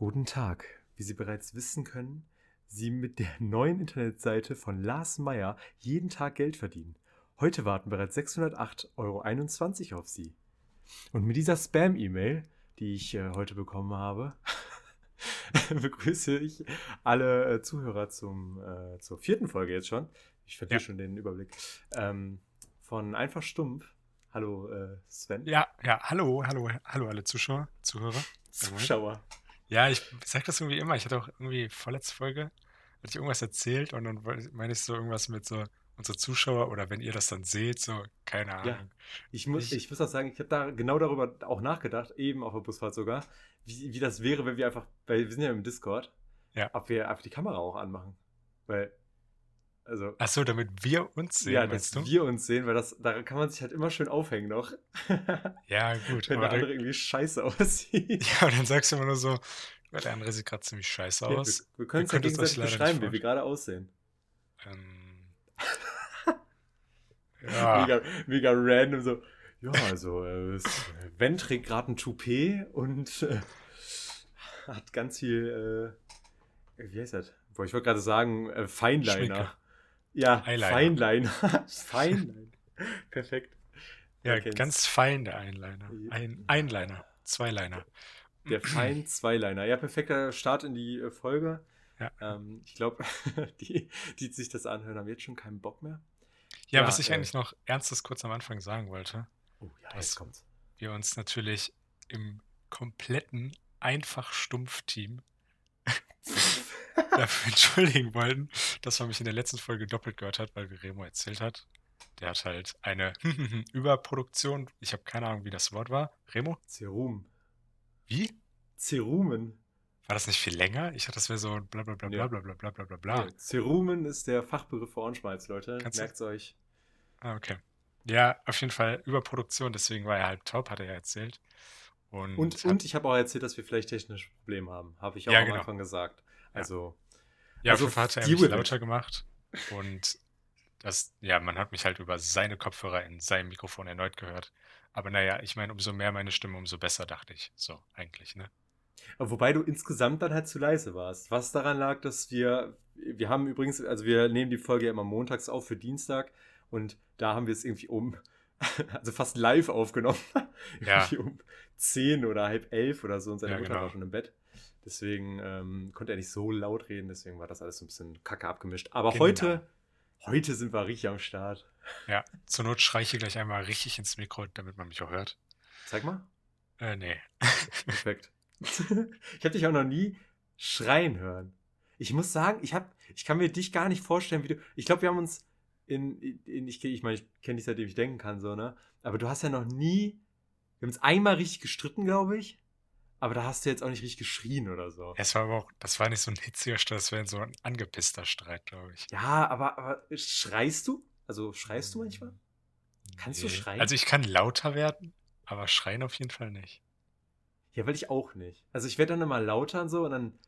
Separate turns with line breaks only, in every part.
Guten Tag. Wie Sie bereits wissen können, Sie mit der neuen Internetseite von Lars Meyer jeden Tag Geld verdienen. Heute warten bereits 608,21 Euro auf Sie. Und mit dieser Spam-E-Mail, die ich äh, heute bekommen habe, begrüße ich alle äh, Zuhörer zum, äh, zur vierten Folge jetzt schon. Ich verliere
Ja.
schon den Überblick. Ähm, von Einfach Stumpf. Hallo äh, Sven.
Ja, ja, hallo, hallo, hallo alle Zuschauer, Zuhörer.
Zuschauer.
Ja, ich sag das irgendwie immer. Ich hatte auch irgendwie vorletzte Folge, hatte ich irgendwas erzählt und dann meine ich so irgendwas mit so unsere Zuschauer oder wenn ihr das dann seht, so, keine Ahnung.
Ja. Ich muss,
Ich-
ich, muss auch sagen, ich habe da genau darüber auch nachgedacht, eben auf der Busfahrt sogar, wie, wie das wäre, wenn wir einfach, weil wir sind ja im Discord,
Ja.
ob wir einfach die Kamera auch anmachen. Weil, also,
Ach so, damit wir uns sehen,
ja, dass
du?
wir uns sehen, weil das, da kann man sich halt immer schön aufhängen noch.
Ja, gut.
wenn der andere
dann,
irgendwie scheiße aussieht.
ja, und dann sagst du immer nur so, ja, der andere sieht gerade ziemlich scheiße
Ja, wir,
aus.
wir können es ja gegenseitig beschreiben, wie wir gerade aussehen.
Ähm, ja,
Mega, mega random, so. Ja, also, äh, Wen trägt gerade ein Toupet und äh, hat ganz viel, äh, wie heißt das? Boah, ich wollte gerade sagen, äh, Feinliner.
Schminke.
Ja,
Eyeliner.
Feinliner. Feinliner. Perfekt.
ja, ganz fein der Einliner. Ein Einliner, Zweiliner.
Der Fein Zweiliner. Ja, perfekter Start in die äh, Folge.
Ja.
Ähm, ich glaube, die, die sich das anhören, haben jetzt schon keinen Bock mehr.
Ja,
Ja,
was ich
äh,
eigentlich noch ernstes kurz am Anfang sagen wollte,
Oh, ja, jetzt kommt's.
wir uns natürlich im kompletten Einfach-Stumpf-Team dafür entschuldigen wollten, dass man mich in der letzten Folge doppelt gehört hat, weil wie Remo erzählt hat, der hat halt eine Überproduktion, ich habe keine Ahnung, wie das Wort war. Remo?
Cerum.
Wie?
Cerumen.
War das nicht viel länger? Ich dachte, das wäre so bla bla bla bla bla bla bla bla bla.
Nee, Cerumen ist der Fachbegriff für Ohrenschmalz, Leute.
Du-
Merkt's euch.
Ah, okay. Ja, auf jeden Fall Überproduktion, deswegen war er halt top, hat er ja erzählt. Und,
Und, und ich habe auch erzählt, dass wir vielleicht technische Probleme haben. Habe ich auch
Ja,
am
genau.
Anfang gesagt. Also,
Ja,
Also,
Fall hat er mich lauter gemacht und das, ja, man hat mich halt über seine Kopfhörer in seinem Mikrofon erneut gehört. Aber naja, ich meine, umso mehr meine Stimme, umso besser, dachte ich. So, eigentlich, ne?
wobei du insgesamt dann halt zu leise warst. Was daran lag, dass wir, wir haben übrigens, also wir nehmen die Folge ja immer montags auf für Dienstag und da haben wir es irgendwie um, also fast live aufgenommen.
Ja.
irgendwie um 10 oder halb elf oder so und seine
Ja,
Mutter
genau.
war schon im Bett. Deswegen ähm, konnte er nicht so laut reden, deswegen war das alles so ein bisschen kacke abgemischt. Aber
Genau.
heute, heute sind wir richtig am Start.
Ja, zur Not schreie ich hier gleich einmal richtig ins Mikro, damit man mich auch hört.
Zeig mal.
Äh, nee.
Perfekt. ich habe dich auch noch nie schreien hören. Ich muss sagen, ich, hab, ich kann mir dich gar nicht vorstellen, wie du. Ich glaube, wir haben uns in. in ich ich meine, ich kenne dich seitdem ich denken kann, so, ne? Aber du hast ja noch nie. Wir haben uns einmal richtig gestritten, glaube ich. Aber da hast du jetzt auch nicht richtig geschrien oder so.
Es war aber auch, das war nicht so ein hitziger Streit, das wäre so ein angepisster Streit, glaube ich.
Ja, aber, aber schreist du? Also schreist du manchmal? Kannst du
Nee.
schreien?
Also ich kann lauter werden, aber schreien auf jeden Fall nicht.
Ja, will ich auch nicht. Also ich werde dann immer lauter und so und dann,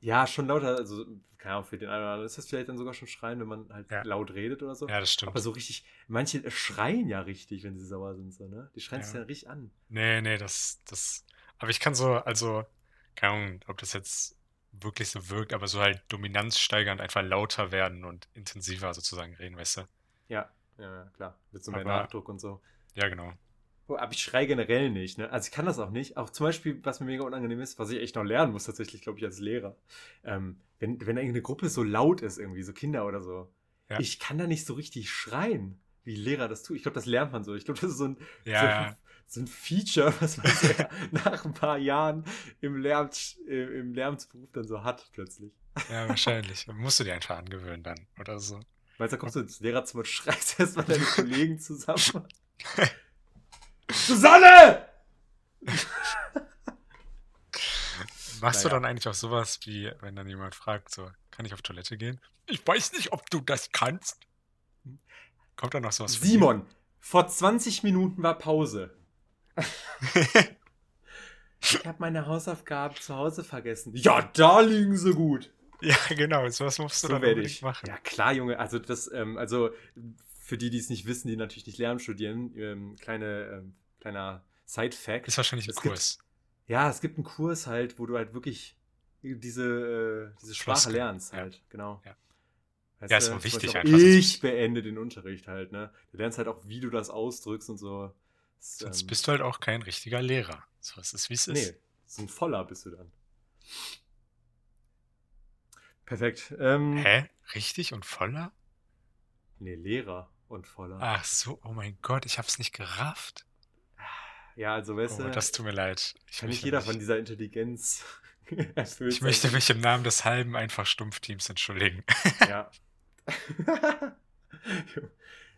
ja, schon lauter, also, keine Ahnung, für den einen oder anderen ist das vielleicht dann sogar schon schreien, wenn man halt
Ja.
laut redet oder so.
Ja, das stimmt.
Aber so richtig, manche schreien ja richtig, wenn sie sauer sind, so, ne? Die schreien
Ja.
sich dann richtig an.
Nee, nee, das, das. Aber ich kann so, also, keine Ahnung, ob das jetzt wirklich so wirkt, aber so halt Dominanz steigern, einfach lauter werden und intensiver sozusagen reden, weißt du?
Ja, ja, klar. Mit so mehr
Aber-
Nachdruck und so.
Ja, genau.
Aber ich schreie generell nicht, ne? Also ich kann das auch nicht. Auch zum Beispiel, was mir mega unangenehm ist, was ich echt noch lernen muss, tatsächlich, glaube ich, als Lehrer. Ähm, wenn, wenn irgendeine Gruppe so laut ist, irgendwie, so Kinder oder so,
Ja.
ich kann da nicht so richtig schreien, wie Lehrer das tut. Ich glaube, das lernt man so. Ich glaube, das ist so ein,
Ja,
so,
ja.
So ein Feature, was man so nach ein paar Jahren im, Lärm, äh, im Lärmsberuf dann so hat, plötzlich.
Ja, wahrscheinlich. Musst du dir einfach angewöhnen dann oder so.
Weißt du, da kommst du ins Lehrerzimmer und schreist erstmal deine Kollegen zusammen. Susanne!
Machst du
Naja.
dann eigentlich auch sowas, wie wenn dann jemand fragt, so, kann ich auf Toilette gehen? Ich weiß nicht, ob du das kannst. Kommt dann noch sowas?
Simon, vor 20 Minuten war Pause. Ich habe meine Hausaufgaben zu Hause vergessen. Ja, da liegen sie gut.
Ja, genau, sowas musst du
So
dann
werde
unbedingt
ich.
machen.
Ja, klar, Junge. Also, das, ähm, also für die, die es nicht wissen, die natürlich nicht Lärm studieren, ähm, kleine, ähm, kleiner Side-Fact.
Ist wahrscheinlich ein
Es gibt-
Kurs.
Ja, es gibt einen Kurs halt, wo du halt wirklich diese, äh, diese Sprache
Floskel,
lernst
ja.
halt, genau.
Ja.
Weißt
Ja, ist
zum
wichtig
Beispiel
einfach,
Ich beende den Unterricht halt, ne? Du lernst halt auch, wie du das ausdrückst und so. Das,
Sonst
ähm,
bist du halt auch kein richtiger Lehrer. So, es ist, wie es ist.
Nee, so ein voller bist du dann. Perfekt. Ähm,
Hä? Richtig und voller?
Nee, Lehrer und voller.
Ach so, oh mein Gott, ich hab's nicht gerafft.
Ja, also weißt
Oh,
du,
das tut mir leid. Ich
kann nicht jeder
mich,
von dieser Intelligenz erfüllt
ich möchte mich im Namen des halben einfach Stumpfteams entschuldigen.
Ja. jo.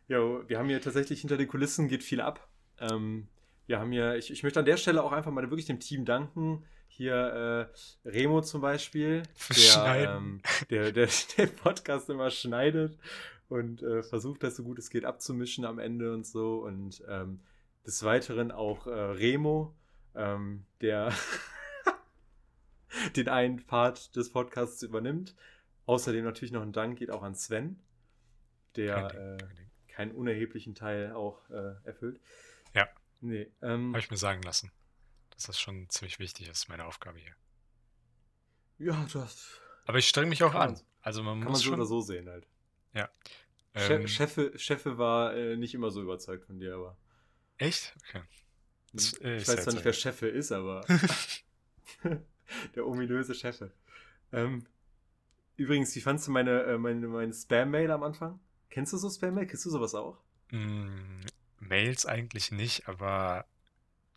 jo, wir haben hier tatsächlich hinter den Kulissen geht viel ab. Ähm, wir haben hier, ich, ich möchte an der Stelle auch einfach mal wirklich dem Team danken. Hier äh, Remo zum Beispiel, der, ähm, der, der den Podcast immer schneidet und äh, versucht, das so gut es geht abzumischen am Ende und so. Und ähm, des Weiteren auch äh, Remo, ähm, der den einen Part des Podcasts übernimmt. Außerdem natürlich noch ein Dank geht auch an Sven, der
Kein Ding,
äh,
kein Ding.
keinen unerheblichen Teil auch äh, erfüllt.
Ja.
Nee, ähm,
Habe ich mir sagen lassen, dass das schon ziemlich wichtig ist, meine Aufgabe hier.
ja, du hast,
Aber ich streng mich auch
Kann man
an.
so-
Also man
kann man
muss
so
schon.
oder so sehen halt.
Ähm,
Che- Chefe, Chefe war äh, nicht immer so überzeugt von dir, aber
echt? Okay. Das, äh,
ich weiß
ja
zwar nicht, wer Chefe ist, aber der ominöse Chefe. Ähm, übrigens, wie fandst du meine, äh, meine, meine Spam-Mail am Anfang? Kennst du so Spam-Mail? Kennst du sowas auch?
Mm, Mails eigentlich nicht, aber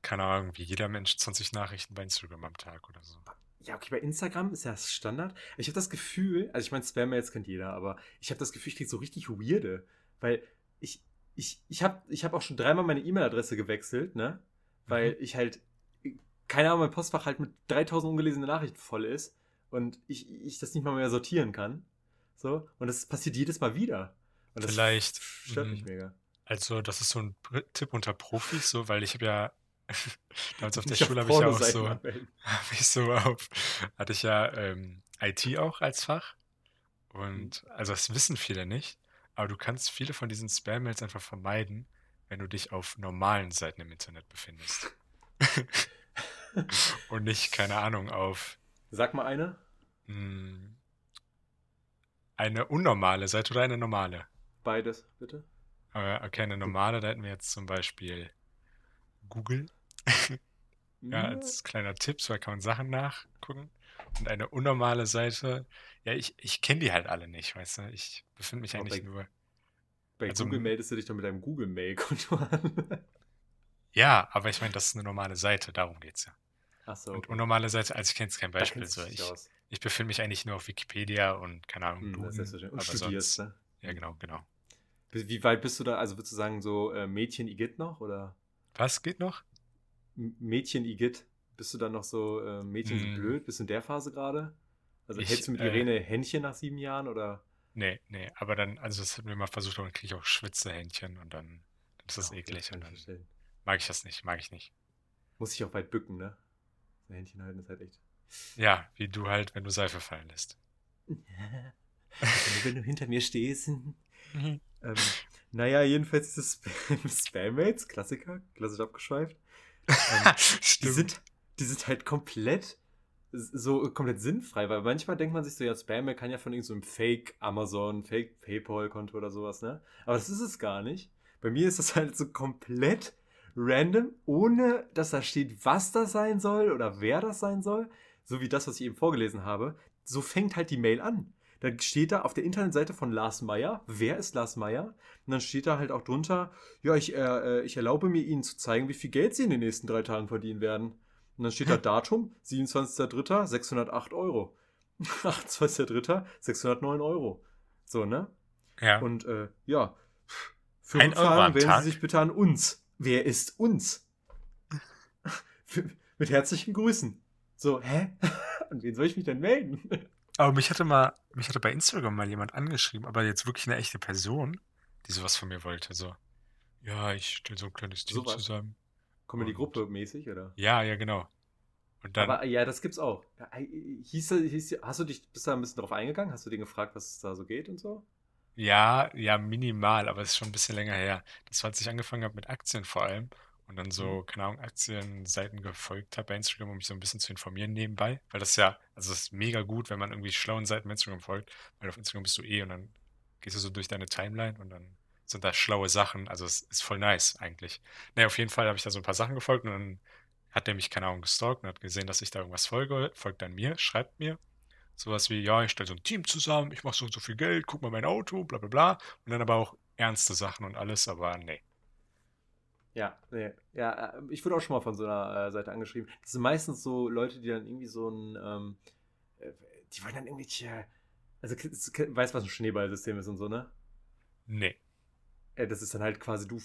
keine Ahnung, wie jeder Mensch 20 Nachrichten bei Instagram am Tag oder so.
Ja, okay, bei Instagram ist ja das Standard. Ich habe das Gefühl, also ich meine, Spam-Mails kennt jeder, aber ich habe das Gefühl, ich kriege so richtig weirde, weil ich, ich, ich habe ich hab auch schon dreimal meine E-Mail-Adresse gewechselt, ne? Weil ich halt, keine Ahnung, mein Postfach halt mit 3000 ungelesene Nachrichten voll ist und ich, ich das nicht mal mehr sortieren kann. So, und das passiert jedes Mal wieder. Und das
Vielleicht,
stört mich
mm,
mega.
Also, das ist so ein Tipp unter Profis, so, weil ich habe ja damals auf der
Nicht
Schule habe ich ja auch so, habe ich so auf, hatte ich ja ähm, IT auch als Fach. Und also das wissen viele nicht, aber du kannst viele von diesen Spam-Mails einfach vermeiden, wenn du dich auf normalen Seiten im Internet befindest. Und nicht, keine Ahnung, auf
Sag mal eine.
mh, eine unnormale Seite oder eine normale.
Beides, bitte.
Aber okay, eine normale, da hätten wir jetzt zum Beispiel Google. Ja, als kleiner Tipp, so kann man Sachen nachgucken. Und eine unnormale Seite, ja, ich, ich kenne die halt alle nicht, weißt du? Ich befinde mich eigentlich nur.
Bei
also-
Google meldest du dich doch mit deinem Google-Mail-Konto an.
Ja, aber ich meine, das ist eine normale Seite, darum geht's ja.
Achso,
Und unnormale Seite, also ich kenne jetzt kein Beispiel.
du
So, ich
aus.
ich befinde mich eigentlich nur auf Wikipedia und keine Ahnung,
Hm, selbstverständlich. Und
aber
studierst,
sonst,
ne?
ja genau, genau.
Wie weit bist du da? Also würdest du sagen, so äh, Mädchen Igitt noch? Oder
Was geht noch?
M- Mädchen Igitt? Bist du dann noch so, äh, Mädchen sind
Hm.
blöd? Bist du in der Phase gerade? Also
Ich,
hältst du mit
äh,
Irene Händchen nach sieben Jahren? Oder?
Nee, nee, aber dann, also das hatten wir mal versucht, aber dann kriege ich auch Schwitzehändchen und dann, dann ist das
Ja, okay,
eklig und dann
verstehen.
mag ich das nicht, mag ich nicht.
Muss ich auch weit bücken, ne? So Händchen halten ist halt echt.
Ja, wie du halt, wenn du Seife fallen lässt.
wenn du hinter mir stehst. Ähm, naja, jedenfalls diese Spam Spam-Mails, Klassiker, klassisch abgeschweift. Ähm, die, sind, die sind halt komplett so komplett sinnfrei, weil manchmal denkt man sich so, ja, Spam-Mail kann ja von irgendeinem so einem Fake Amazon, Fake PayPal-Konto oder sowas, ne? Aber das ist es gar nicht. Bei mir ist das halt so komplett random, ohne dass da steht, was das sein soll oder wer das sein soll. So wie das, was ich eben vorgelesen habe. So fängt halt die Mail an. Dann steht da auf der Internetseite von Lars Meyer, wer ist Lars Meyer? Und dann steht da halt auch drunter, ja, ich, äh, äh, ich erlaube mir Ihnen zu zeigen, wie viel Geld Sie in den nächsten drei Tagen verdienen werden. Und dann steht da Datum, 27.03., 608 Euro. 28.03., 609 Euro. So, ne?
Ja,
Und äh, ja, für
Ein
Rückfragen wenden? Sie sich bitte an uns. Wer ist uns? Mit herzlichen Grüßen. So, hä? An wen soll ich mich denn melden?
Aber mich hatte mal, mich hatte bei Instagram mal jemand angeschrieben, aber jetzt wirklich eine echte Person, die sowas von mir wollte. So, ja, ich stelle so ein kleines Team
Sowas?
zusammen.
Kommen die Gruppe mäßig, oder?
Ja, ja, genau. Und dann,
Aber ja, das gibt's auch. Äh, Hieß, hieß, hast du dich, bist da ein bisschen drauf eingegangen? Hast du den gefragt, was es da so geht und so?
ja, ja, minimal, aber es ist schon ein bisschen länger her. Das war, als ich angefangen habe mit Aktien vor allem. Und dann so, keine Ahnung, Aktienseiten gefolgt habe bei Instagram, um mich so ein bisschen zu informieren nebenbei. Weil das ist ja, also es ist mega gut, wenn man irgendwie schlauen Seiten bei Instagram folgt, weil auf Instagram bist du eh und dann gehst du so durch deine Timeline und dann sind da schlaue Sachen. Also es ist voll nice eigentlich. Naja, auf jeden Fall habe ich da so ein paar Sachen gefolgt und dann hat der mich, keine Ahnung, gestalkt und hat gesehen, dass ich da irgendwas folge, folgt dann mir, schreibt mir. Sowas wie, ja, ich stelle so ein Team zusammen, ich mache so und so viel Geld, guck mal mein Auto, bla bla bla. Und dann aber auch ernste Sachen und alles, aber nee.
Ja, nee. Ja, äh, ich wurde auch schon mal von so einer äh, Seite angeschrieben. Das sind meistens so Leute, die dann irgendwie so ein, ähm, äh, die wollen dann irgendwelche, also weißt du, was ein Schneeballsystem ist und so, ne?
Nee.
Äh, das ist dann halt quasi du,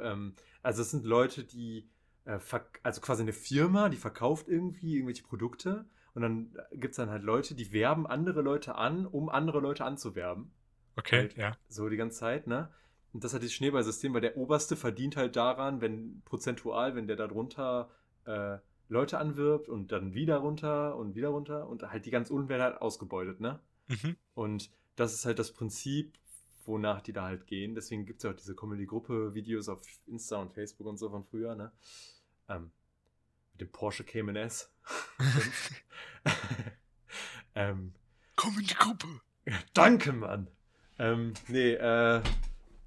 ähm, also es sind Leute, die, äh, also quasi eine Firma, die verkauft irgendwie irgendwelche Produkte und dann gibt es dann halt Leute, die werben andere Leute an, um andere Leute anzuwerben.
Okay,
halt
ja.
So die ganze Zeit, ne? Und das hat dieses Schneeballsystem, weil der Oberste verdient halt daran, wenn prozentual, wenn der da drunter äh, Leute anwirbt und dann wieder runter und wieder runter und halt die ganz unten werden halt ausgebeutet, ne?
Mhm.
Und das ist halt das Prinzip, wonach die da halt gehen. Deswegen gibt es ja auch diese Comedy-Gruppe-Videos auf Insta und Facebook und so von früher, ne? Ähm, mit dem Porsche Cayman S. ähm,
Comedy-Gruppe!
Danke, Mann! Ähm, nee, äh,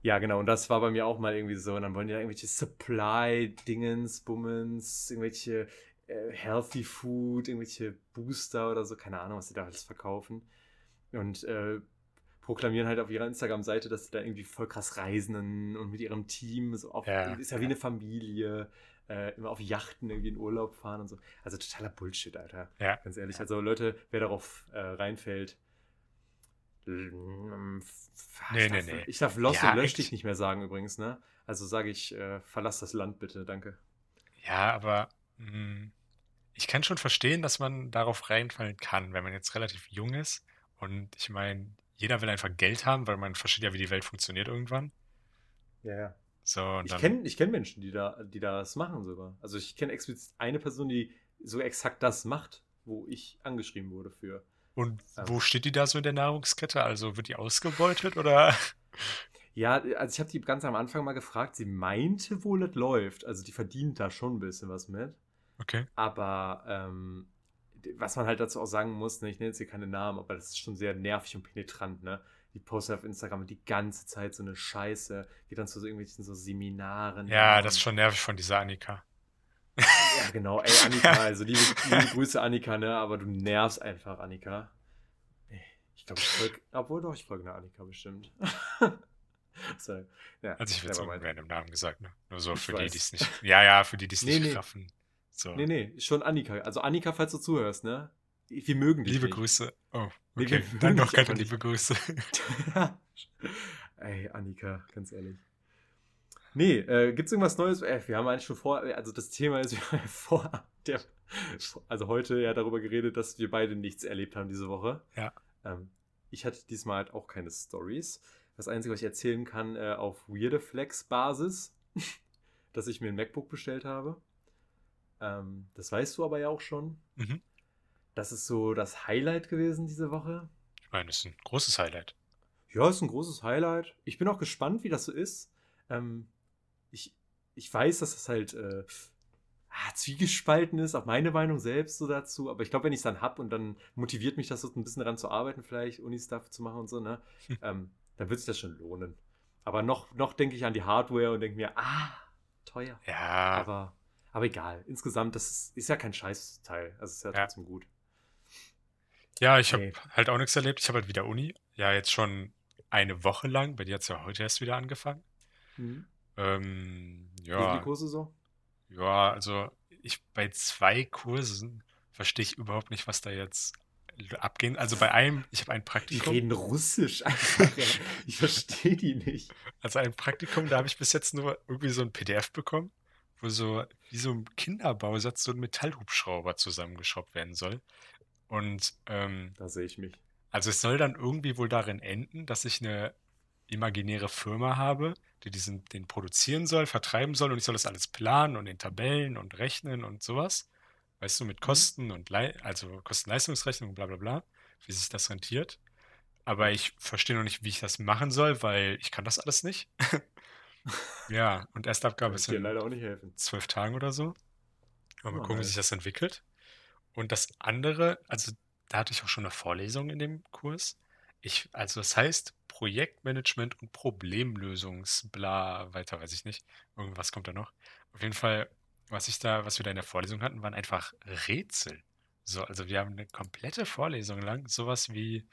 ja, genau. Und das war bei mir auch mal irgendwie so. Und dann wollen die da irgendwelche Supply-Dingens, Bummens, irgendwelche äh, Healthy Food, irgendwelche Booster oder so. Keine Ahnung, was sie da alles verkaufen. Und äh, proklamieren halt auf ihrer Instagram-Seite, dass sie da irgendwie voll krass reisen und mit ihrem Team so auf,
Ja,
ist ja wie eine Familie, äh, immer auf Yachten irgendwie in Urlaub fahren und so. Also totaler Bullshit, Alter.
Ja.
Ganz ehrlich. Also Leute, wer darauf äh, reinfällt,
Nee,
ich
nee,
darf,
nee.
Ich darf Lost
Ja,
und Lösch dich nicht mehr sagen übrigens, ne? Also sage ich, äh, verlass das Land bitte, danke.
Ja, aber mh, ich kann schon verstehen, dass man darauf reinfallen kann, wenn man jetzt relativ jung ist. Und ich meine, jeder will einfach Geld haben, weil man versteht ja, wie die Welt funktioniert irgendwann.
Ja, ja.
So,
Ich kenne ich kenn Menschen, die, da, die das machen sogar. Also ich kenne explizit eine Person, die so exakt das macht, wo ich angeschrieben wurde für.
Und
ähm,
wo steht die da so in der Nahrungskette? Also wird die ausgebeutet oder?
Ja, also ich habe die ganz am Anfang mal gefragt, sie meinte wohl, es läuft. Also die verdient da schon ein bisschen was mit.
Okay.
Aber ähm, was man halt dazu auch sagen muss, ne, ich nenne jetzt hier keine Namen, aber das ist schon sehr nervig und penetrant, ne? Die postet auf Instagram die ganze Zeit so eine Scheiße, geht dann zu so irgendwelchen so Seminaren.
Ja, das ist schon nervig von dieser Annika.
Ja, genau. Ey, Annika, also liebe, liebe Grüße, Annika, ne? Aber du nervst einfach, Annika. Ich glaube, ich folge. Obwohl doch, ich folge einer Annika bestimmt. so, ja,
Also ich würde einen random Namen gesagt, ne? Nur so
Ich
für die,
weiß.
die es nicht. Ja, ja, für die, die es
Nee,
nicht
nee.
raffen. So.
Nee, nee, schon Annika. Also Annika, falls du zuhörst, ne? Wir mögen dich
Liebe
nicht.
Grüße. Oh,
Nee,
okay.
wir
Dann noch
dich
keine liebe Grüße.
Ey, Annika, ganz ehrlich. Nee, äh, gibt's irgendwas Neues? Äh, wir haben eigentlich schon vor, also das Thema ist, wir haben vor der, also heute ja darüber geredet, dass wir beide nichts erlebt haben diese Woche.
Ja.
Ähm, ich hatte diesmal halt auch keine Stories. Das Einzige, was ich erzählen kann, äh, auf Weirde Flex Basis, dass ich mir ein MacBook bestellt habe. Ähm, das weißt du aber ja auch schon.
Mhm.
Das ist so das Highlight gewesen diese Woche.
Ich meine, das ist ein großes Highlight.
Ja, ist ein großes Highlight. Ich bin auch gespannt, wie das so ist. Ähm, ich, ich weiß, dass das halt äh, ah, zwiegespalten ist, auch meine Meinung selbst so dazu. Aber ich glaube, wenn ich es dann hab und dann motiviert mich das so ein bisschen daran zu arbeiten, vielleicht Uni-Stuff zu machen und so, ne,
Hm.
ähm, dann wird sich das schon lohnen. Aber noch, noch denke ich an die Hardware und denke mir, ah, teuer.
Ja,
Aber, aber egal. Insgesamt, das ist, ist ja kein Scheißteil. Also ist ja,
Ja.
trotzdem gut.
ja, ich habe
Nee.
halt auch nichts erlebt. Ich habe halt wieder Uni. Ja, jetzt schon eine Woche lang. Bei dir hat es ja heute erst wieder angefangen.
Mhm.
Ähm,
Wie sind die
ja,
Kurse so?
ja, also ich bei zwei Kursen verstehe ich überhaupt nicht, was da jetzt abgehen. Also bei einem, ich habe ein
Die
Praktikum.
reden Russisch einfach. ja. Ich verstehe die nicht.
Also ein Praktikum, da habe ich bis jetzt nur irgendwie so ein PDF bekommen, wo so wie so ein Kinderbausatz so ein Metallhubschrauber zusammengeschraubt werden soll. Und ähm,
Da sehe ich mich.
also es soll dann irgendwie wohl darin enden, dass ich eine imaginäre Firma habe, die diesen, den produzieren soll, vertreiben soll und ich soll das alles planen und in Tabellen und rechnen und sowas. Weißt du, mit Kosten und Lei also Kosten-Leistungsrechnung, bla bla bla, wie sich das rentiert. Aber ich verstehe noch nicht, wie ich das machen soll, weil ich kann das alles nicht. Ja, und Erstabgabe
Kann
ist in
leider auch nicht helfen.
zwölf Tagen oder so. Mal
Oh,
gucken, wie sich das entwickelt. Und das andere, also da hatte ich auch schon eine Vorlesung in dem Kurs. Ich, also das heißt Projektmanagement und Problemlösungsbla, weiter weiß ich nicht. Irgendwas kommt da noch. Auf jeden Fall, was ich da, was wir da in der Vorlesung hatten, waren einfach Rätsel. So, also wir haben eine komplette Vorlesung lang sowas wie,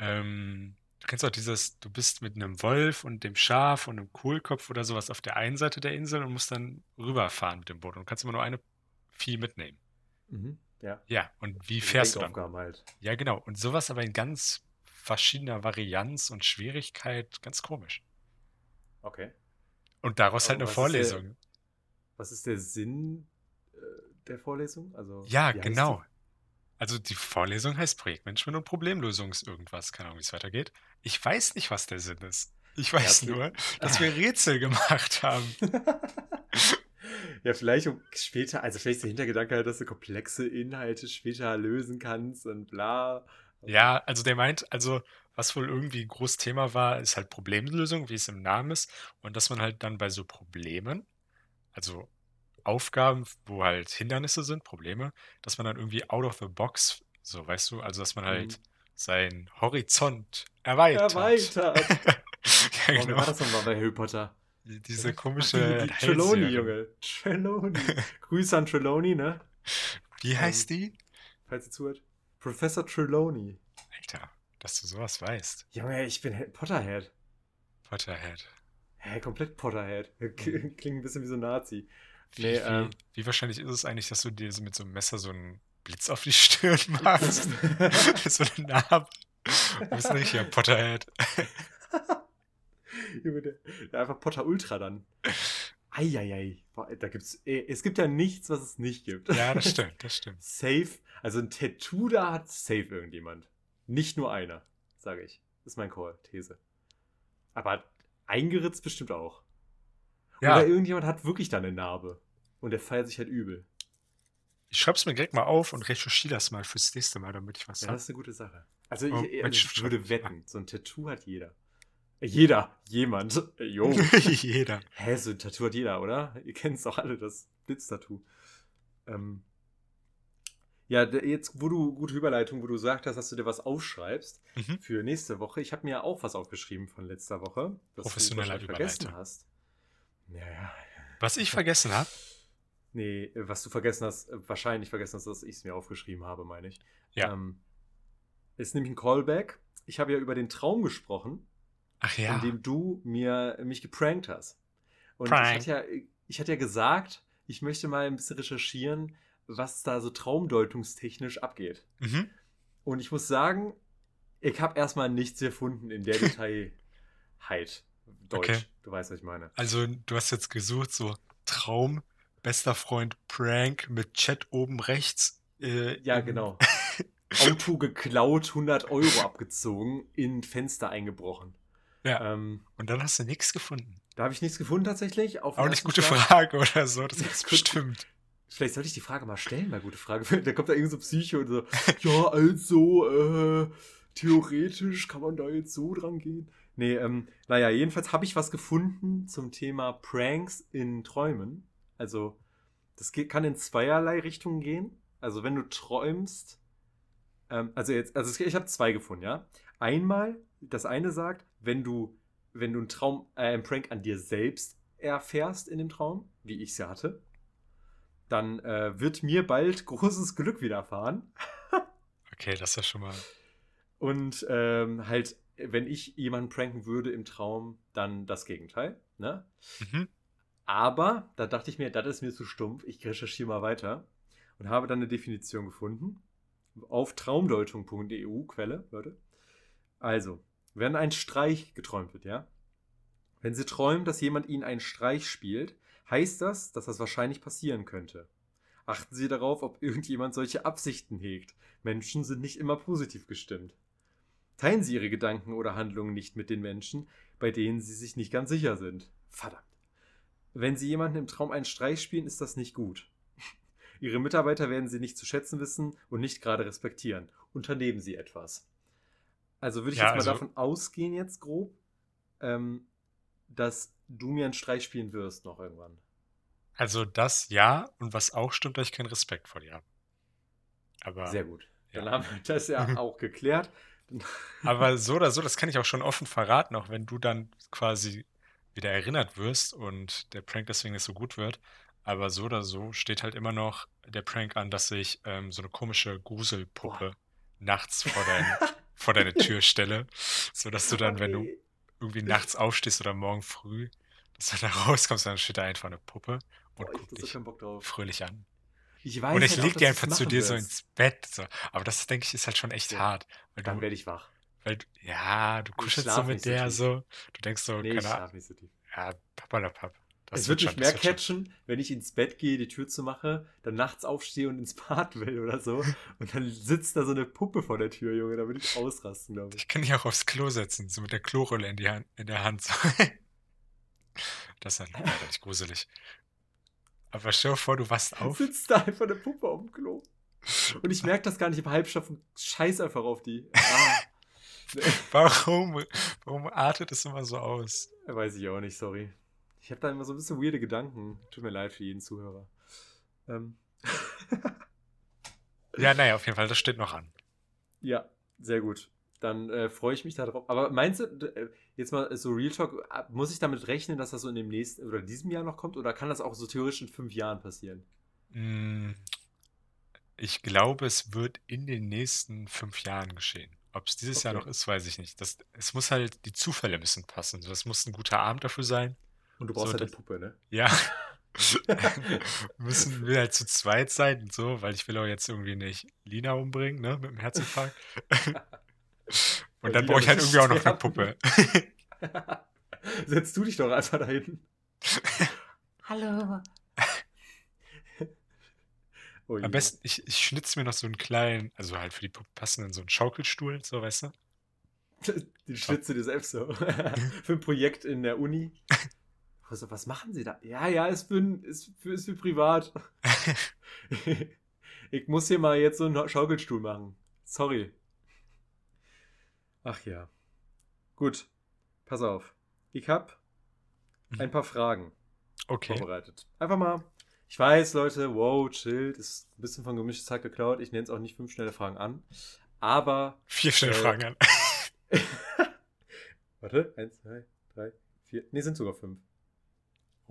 ähm, du kennst auch dieses, du bist mit einem Wolf und dem Schaf und einem Kohlkopf oder sowas auf der einen Seite der Insel und musst dann rüberfahren mit dem Boot und kannst immer nur eine Vieh mitnehmen.
Mhm. Ja.
Ja, und wie fährst du dann?
Halt.
Ja, genau. Und sowas aber in ganz verschiedener Varianz und Schwierigkeit, ganz komisch.
Okay.
Und daraus halt
Aber
eine
was ist der-
Vorlesung.
Was ist der Sinn äh, der Vorlesung? Also,
Ja, genau. Also die Vorlesung heißt Projektmanagement und Problemlösungs irgendwas. Keine Ahnung, wie es weitergeht. Ich weiß nicht, was der Sinn ist. Ich weiß
okay.
nur, dass wir Rätsel gemacht haben.
ja, vielleicht um später, also vielleicht ist der Hintergedanke halt, dass du komplexe Inhalte später lösen kannst und bla.
Ja, also der meint, also was wohl irgendwie ein großes Thema war, ist halt Problemlösung, wie es im Namen ist. Und dass man halt dann bei so Problemen, also Aufgaben, wo halt Hindernisse sind, Probleme, dass man dann irgendwie out of the box, so weißt du, also dass man halt
Mhm.
seinen Horizont erweitert.
Erweitert.
ja, genau.
war das nochmal bei Harry Potter?
Die- Diese komische
die, Trelawney. Junge. Trelawney. Grüße an Trelawney, ne?
Wie heißt die?
Falls ihr zuhört. Professor Trelawney.
Alter, dass du sowas weißt.
Junge, ich bin He- Potterhead.
Potterhead.
Hä, komplett Potterhead. K- Klingt ein bisschen wie so ein Nazi.
Wie,
Nee,
wie,
ähm.
wie wahrscheinlich ist es eigentlich, dass du dir mit so einem Messer so einen Blitz auf die Stirn machst? so eine Narbe. Du bist ein richtiger Potterhead.
Einfach Potter Ultra dann. Eieiei. Da gibt's, eh, es gibt ja nichts, was es nicht gibt.
Ja, das stimmt, das stimmt.
Safe. Also ein Tattoo da hat safe irgendjemand. Nicht nur einer, sage ich. Ist mein Call, These. Aber eingeritzt bestimmt auch.
Ja,
Oder irgendjemand hat wirklich da eine Narbe. Und der feiert sich halt übel.
ich schreib's mir direkt mal auf und recherchiere das mal fürs nächste Mal, damit ich was
Ja,
habe.
das ist eine gute Sache. Also
Oh,
ich, also
Mensch,
ich würde wetten, so ein Tattoo hat jeder. Äh, Jeder, jemand. Äh, Jo.
Jeder.
Hä, so ein Tattoo hat jeder, oder? Ihr kennt es doch alle, das Blitz-Tattoo. Ähm, ja, jetzt, wo du, gute Überleitung, wo du gesagt hast, dass du dir was aufschreibst
Mhm.
für nächste Woche. Ich habe mir auch was aufgeschrieben von letzter Woche, das
Professioneller
wahrscheinlich vergessen hast. Ja, ja.
Was ich vergessen habe,
Nee, äh, was du vergessen hast, äh, wahrscheinlich vergessen hast, dass ich es mir aufgeschrieben habe, meine ich.
Ja.
Ähm, ist nämlich ein Callback. Ich habe ja über den Traum gesprochen,
ach ja,
in dem du mir mich geprankt hast. Und
Prank.
ich hatte, ja, ich hatte ja gesagt, ich möchte mal ein bisschen recherchieren, was da so traumdeutungstechnisch abgeht.
mhm.
Und ich muss sagen, ich habe erstmal nichts gefunden in der Detailheit. Deutsch.
Okay.
Du weißt, was ich meine.
also du hast jetzt gesucht, so Traum, bester Freund, Prank mit Chat oben rechts. Äh,
Ja, genau. Auto geklaut, 100 Euro abgezogen, in Fenster eingebrochen.
Ja,
Ähm,
und dann hast du nichts gefunden.
da habe ich nichts gefunden tatsächlich. Auf
Auch nicht gute
Schlag.
Frage oder so, das
Gut.
bestimmt.
Vielleicht sollte ich die Frage mal stellen, mal gute Frage. Da kommt da irgend so Psycho und so, ja, also, äh, theoretisch kann man da jetzt so dran gehen. Nee, ähm, naja, jedenfalls habe ich was gefunden zum Thema Pranks in Träumen. Also, das geht, kann in zweierlei Richtungen gehen. Also, wenn du träumst, ähm, also jetzt, also ich habe zwei gefunden, ja. Einmal, das eine sagt, wenn du, wenn du einen Traum, äh, einen Prank an dir selbst erfährst in dem Traum, wie ich es ja hatte, dann äh, wird mir bald großes Glück widerfahren.
Okay, das ist ja schon mal.
Und ähm, halt, wenn ich jemanden pranken würde im Traum, dann das Gegenteil. Ne?
Mhm.
Aber da dachte ich mir, das ist mir zu stumpf. Ich recherchiere mal weiter und habe dann eine Definition gefunden auf traumdeutung.eu, Quelle, Leute. Also, wenn ein Streich geträumt wird, ja? Wenn Sie träumen, dass jemand Ihnen einen Streich spielt, heißt das, dass das wahrscheinlich passieren könnte. Achten Sie darauf, ob irgendjemand solche Absichten hegt. Menschen sind nicht immer positiv gestimmt. Teilen Sie Ihre Gedanken oder Handlungen nicht mit den Menschen, bei denen Sie sich nicht ganz sicher sind. Verdammt. Wenn Sie jemanden im Traum einen Streich spielen, ist das nicht gut. Ihre Mitarbeiter werden Sie nicht zu schätzen wissen und nicht gerade respektieren. Unternehmen Sie etwas. Also würde ich
Ja,
jetzt mal
also-
davon ausgehen, jetzt grob, ähm, dass du mir einen Streich spielen wirst noch irgendwann.
Also das ja, und was auch stimmt, dass ich keinen Respekt vor dir habe. Aber,
Sehr gut. Dann
ja.
haben wir das ja auch geklärt.
aber so oder so, das kann ich auch schon offen verraten, auch wenn du dann quasi wieder erinnert wirst und der Prank deswegen nicht so gut wird. Aber so oder so steht halt immer noch der Prank an, dass ich ähm, so eine komische Gruselpuppe nachts vor, dein, vor deine Tür stelle, sodass du dann, wenn du irgendwie nachts aufstehst oder morgen früh, dass du da rauskommst, dann steht da einfach eine Puppe und
Boah,
guckt
so
dich fröhlich an.
Ich weiß
Und ich
halt auch,
leg
dass
die einfach zu dir so
wirst.
ins Bett. So. Aber das, denke ich, ist halt schon echt
Ja.
hart. Weil
Dann werde ich wach.
weil ja, du kuschelst so mit
so
der so. Du denkst so,
Nee,
keine Ahnung,
so
ja, papalapap. Das
es wird mich mehr catchen, wenn ich ins Bett gehe, die Tür zu mache, dann nachts aufstehe und ins Bad will oder so. Und dann sitzt da so eine Puppe vor der Tür, Junge. Da würde ich ausrasten, glaube ich.
Ich kann dich auch aufs Klo setzen, so mit der Klorolle in, die Hand, in der Hand. Das ist dann leider nicht gruselig. Aber stell dir vor, du wachst auf.
Sitzt da einfach eine Puppe auf dem Klo. Und ich merke das gar nicht im Halbstoff und scheiß einfach auf die. Ah,
Warum, warum artet es immer so aus?
weiß ich auch nicht, sorry. Ich habe da immer so ein bisschen weirde Gedanken. Tut mir leid für jeden Zuhörer. Ähm,
Ja, naja, auf jeden Fall, das steht noch an.
ja, sehr gut. Dann äh, freue ich mich darauf. Aber meinst du, äh, jetzt mal so Real Talk, äh, muss ich damit rechnen, dass das so in dem nächsten oder diesem Jahr noch kommt? Oder kann das auch so theoretisch in fünf Jahren passieren?
Mm, Ich glaube, es wird in den nächsten fünf Jahren geschehen. Ob es dieses Jahr
Okay.
noch ist, weiß ich nicht. Das, es muss halt, die Zufälle müssen passen. Das muss ein guter Abend dafür sein.
Und du brauchst
So,
halt eine Puppe, ne?
Ja. müssen wir halt zu zweit sein und so, weil ich will auch jetzt irgendwie nicht Lina umbringen, ne, mit dem Herzinfarkt. Und dann brauche ich halt irgendwie auch noch eine. Puppe.
Setz du dich doch einfach da hinten.
Hallo.
Oh.
Am besten, ich, ich schnitze mir noch so einen kleinen, also halt für die Puppe passenden, so einen Schaukelstuhl, so, weißt du?
Den schnitzt du dir selbst so. für ein Projekt in der Uni. Also, was machen sie da? Ja, ja, ist für, ist für, ist für privat. ich muss hier mal jetzt so einen Schaukelstuhl machen. Sorry. Ach ja. Gut. Pass auf. Ich habe ein paar Fragen
Okay.
vorbereitet. Einfach mal. Ich weiß, Leute, wow, chillt, ist ein bisschen von gemischtes Hack geklaut. Ich nenne es auch nicht fünf schnelle Fragen an. Aber
Vier schnelle
Äh,
Fragen an.
Warte, eins, zwei, drei, vier. Ne, sind sogar fünf.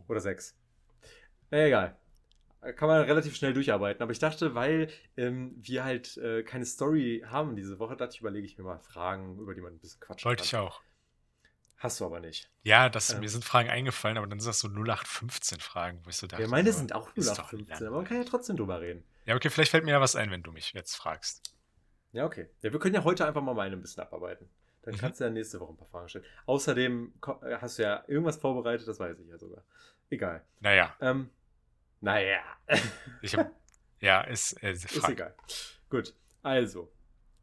Oder sechs. Na egal. Kann man relativ schnell durcharbeiten. Aber ich dachte, weil ähm, wir halt äh, keine Story haben diese Woche, dachte ich, überlege ich mir mal Fragen, über die man ein bisschen quatschen
Wollte
kann.
ich auch.
Hast du aber nicht.
Ja, das,
Ja.
mir sind Fragen eingefallen, aber dann sind das so 0815 Fragen, wo ich so dachte,
ja, meine sind auch
ist
0
doch
15,
langweilig.
aber man kann ja trotzdem drüber reden.
Ja, okay, vielleicht fällt mir ja was ein, wenn du mich jetzt fragst.
Ja, okay. Ja, wir können ja heute einfach mal meine ein bisschen abarbeiten. Dann
Mhm.
kannst du ja nächste Woche ein paar Fragen stellen. Außerdem äh, hast du ja irgendwas vorbereitet, das weiß ich ja sogar. Egal.
Naja,
Ähm, naja.
ich hab, ja, ist, äh,
Ist egal. Gut, also.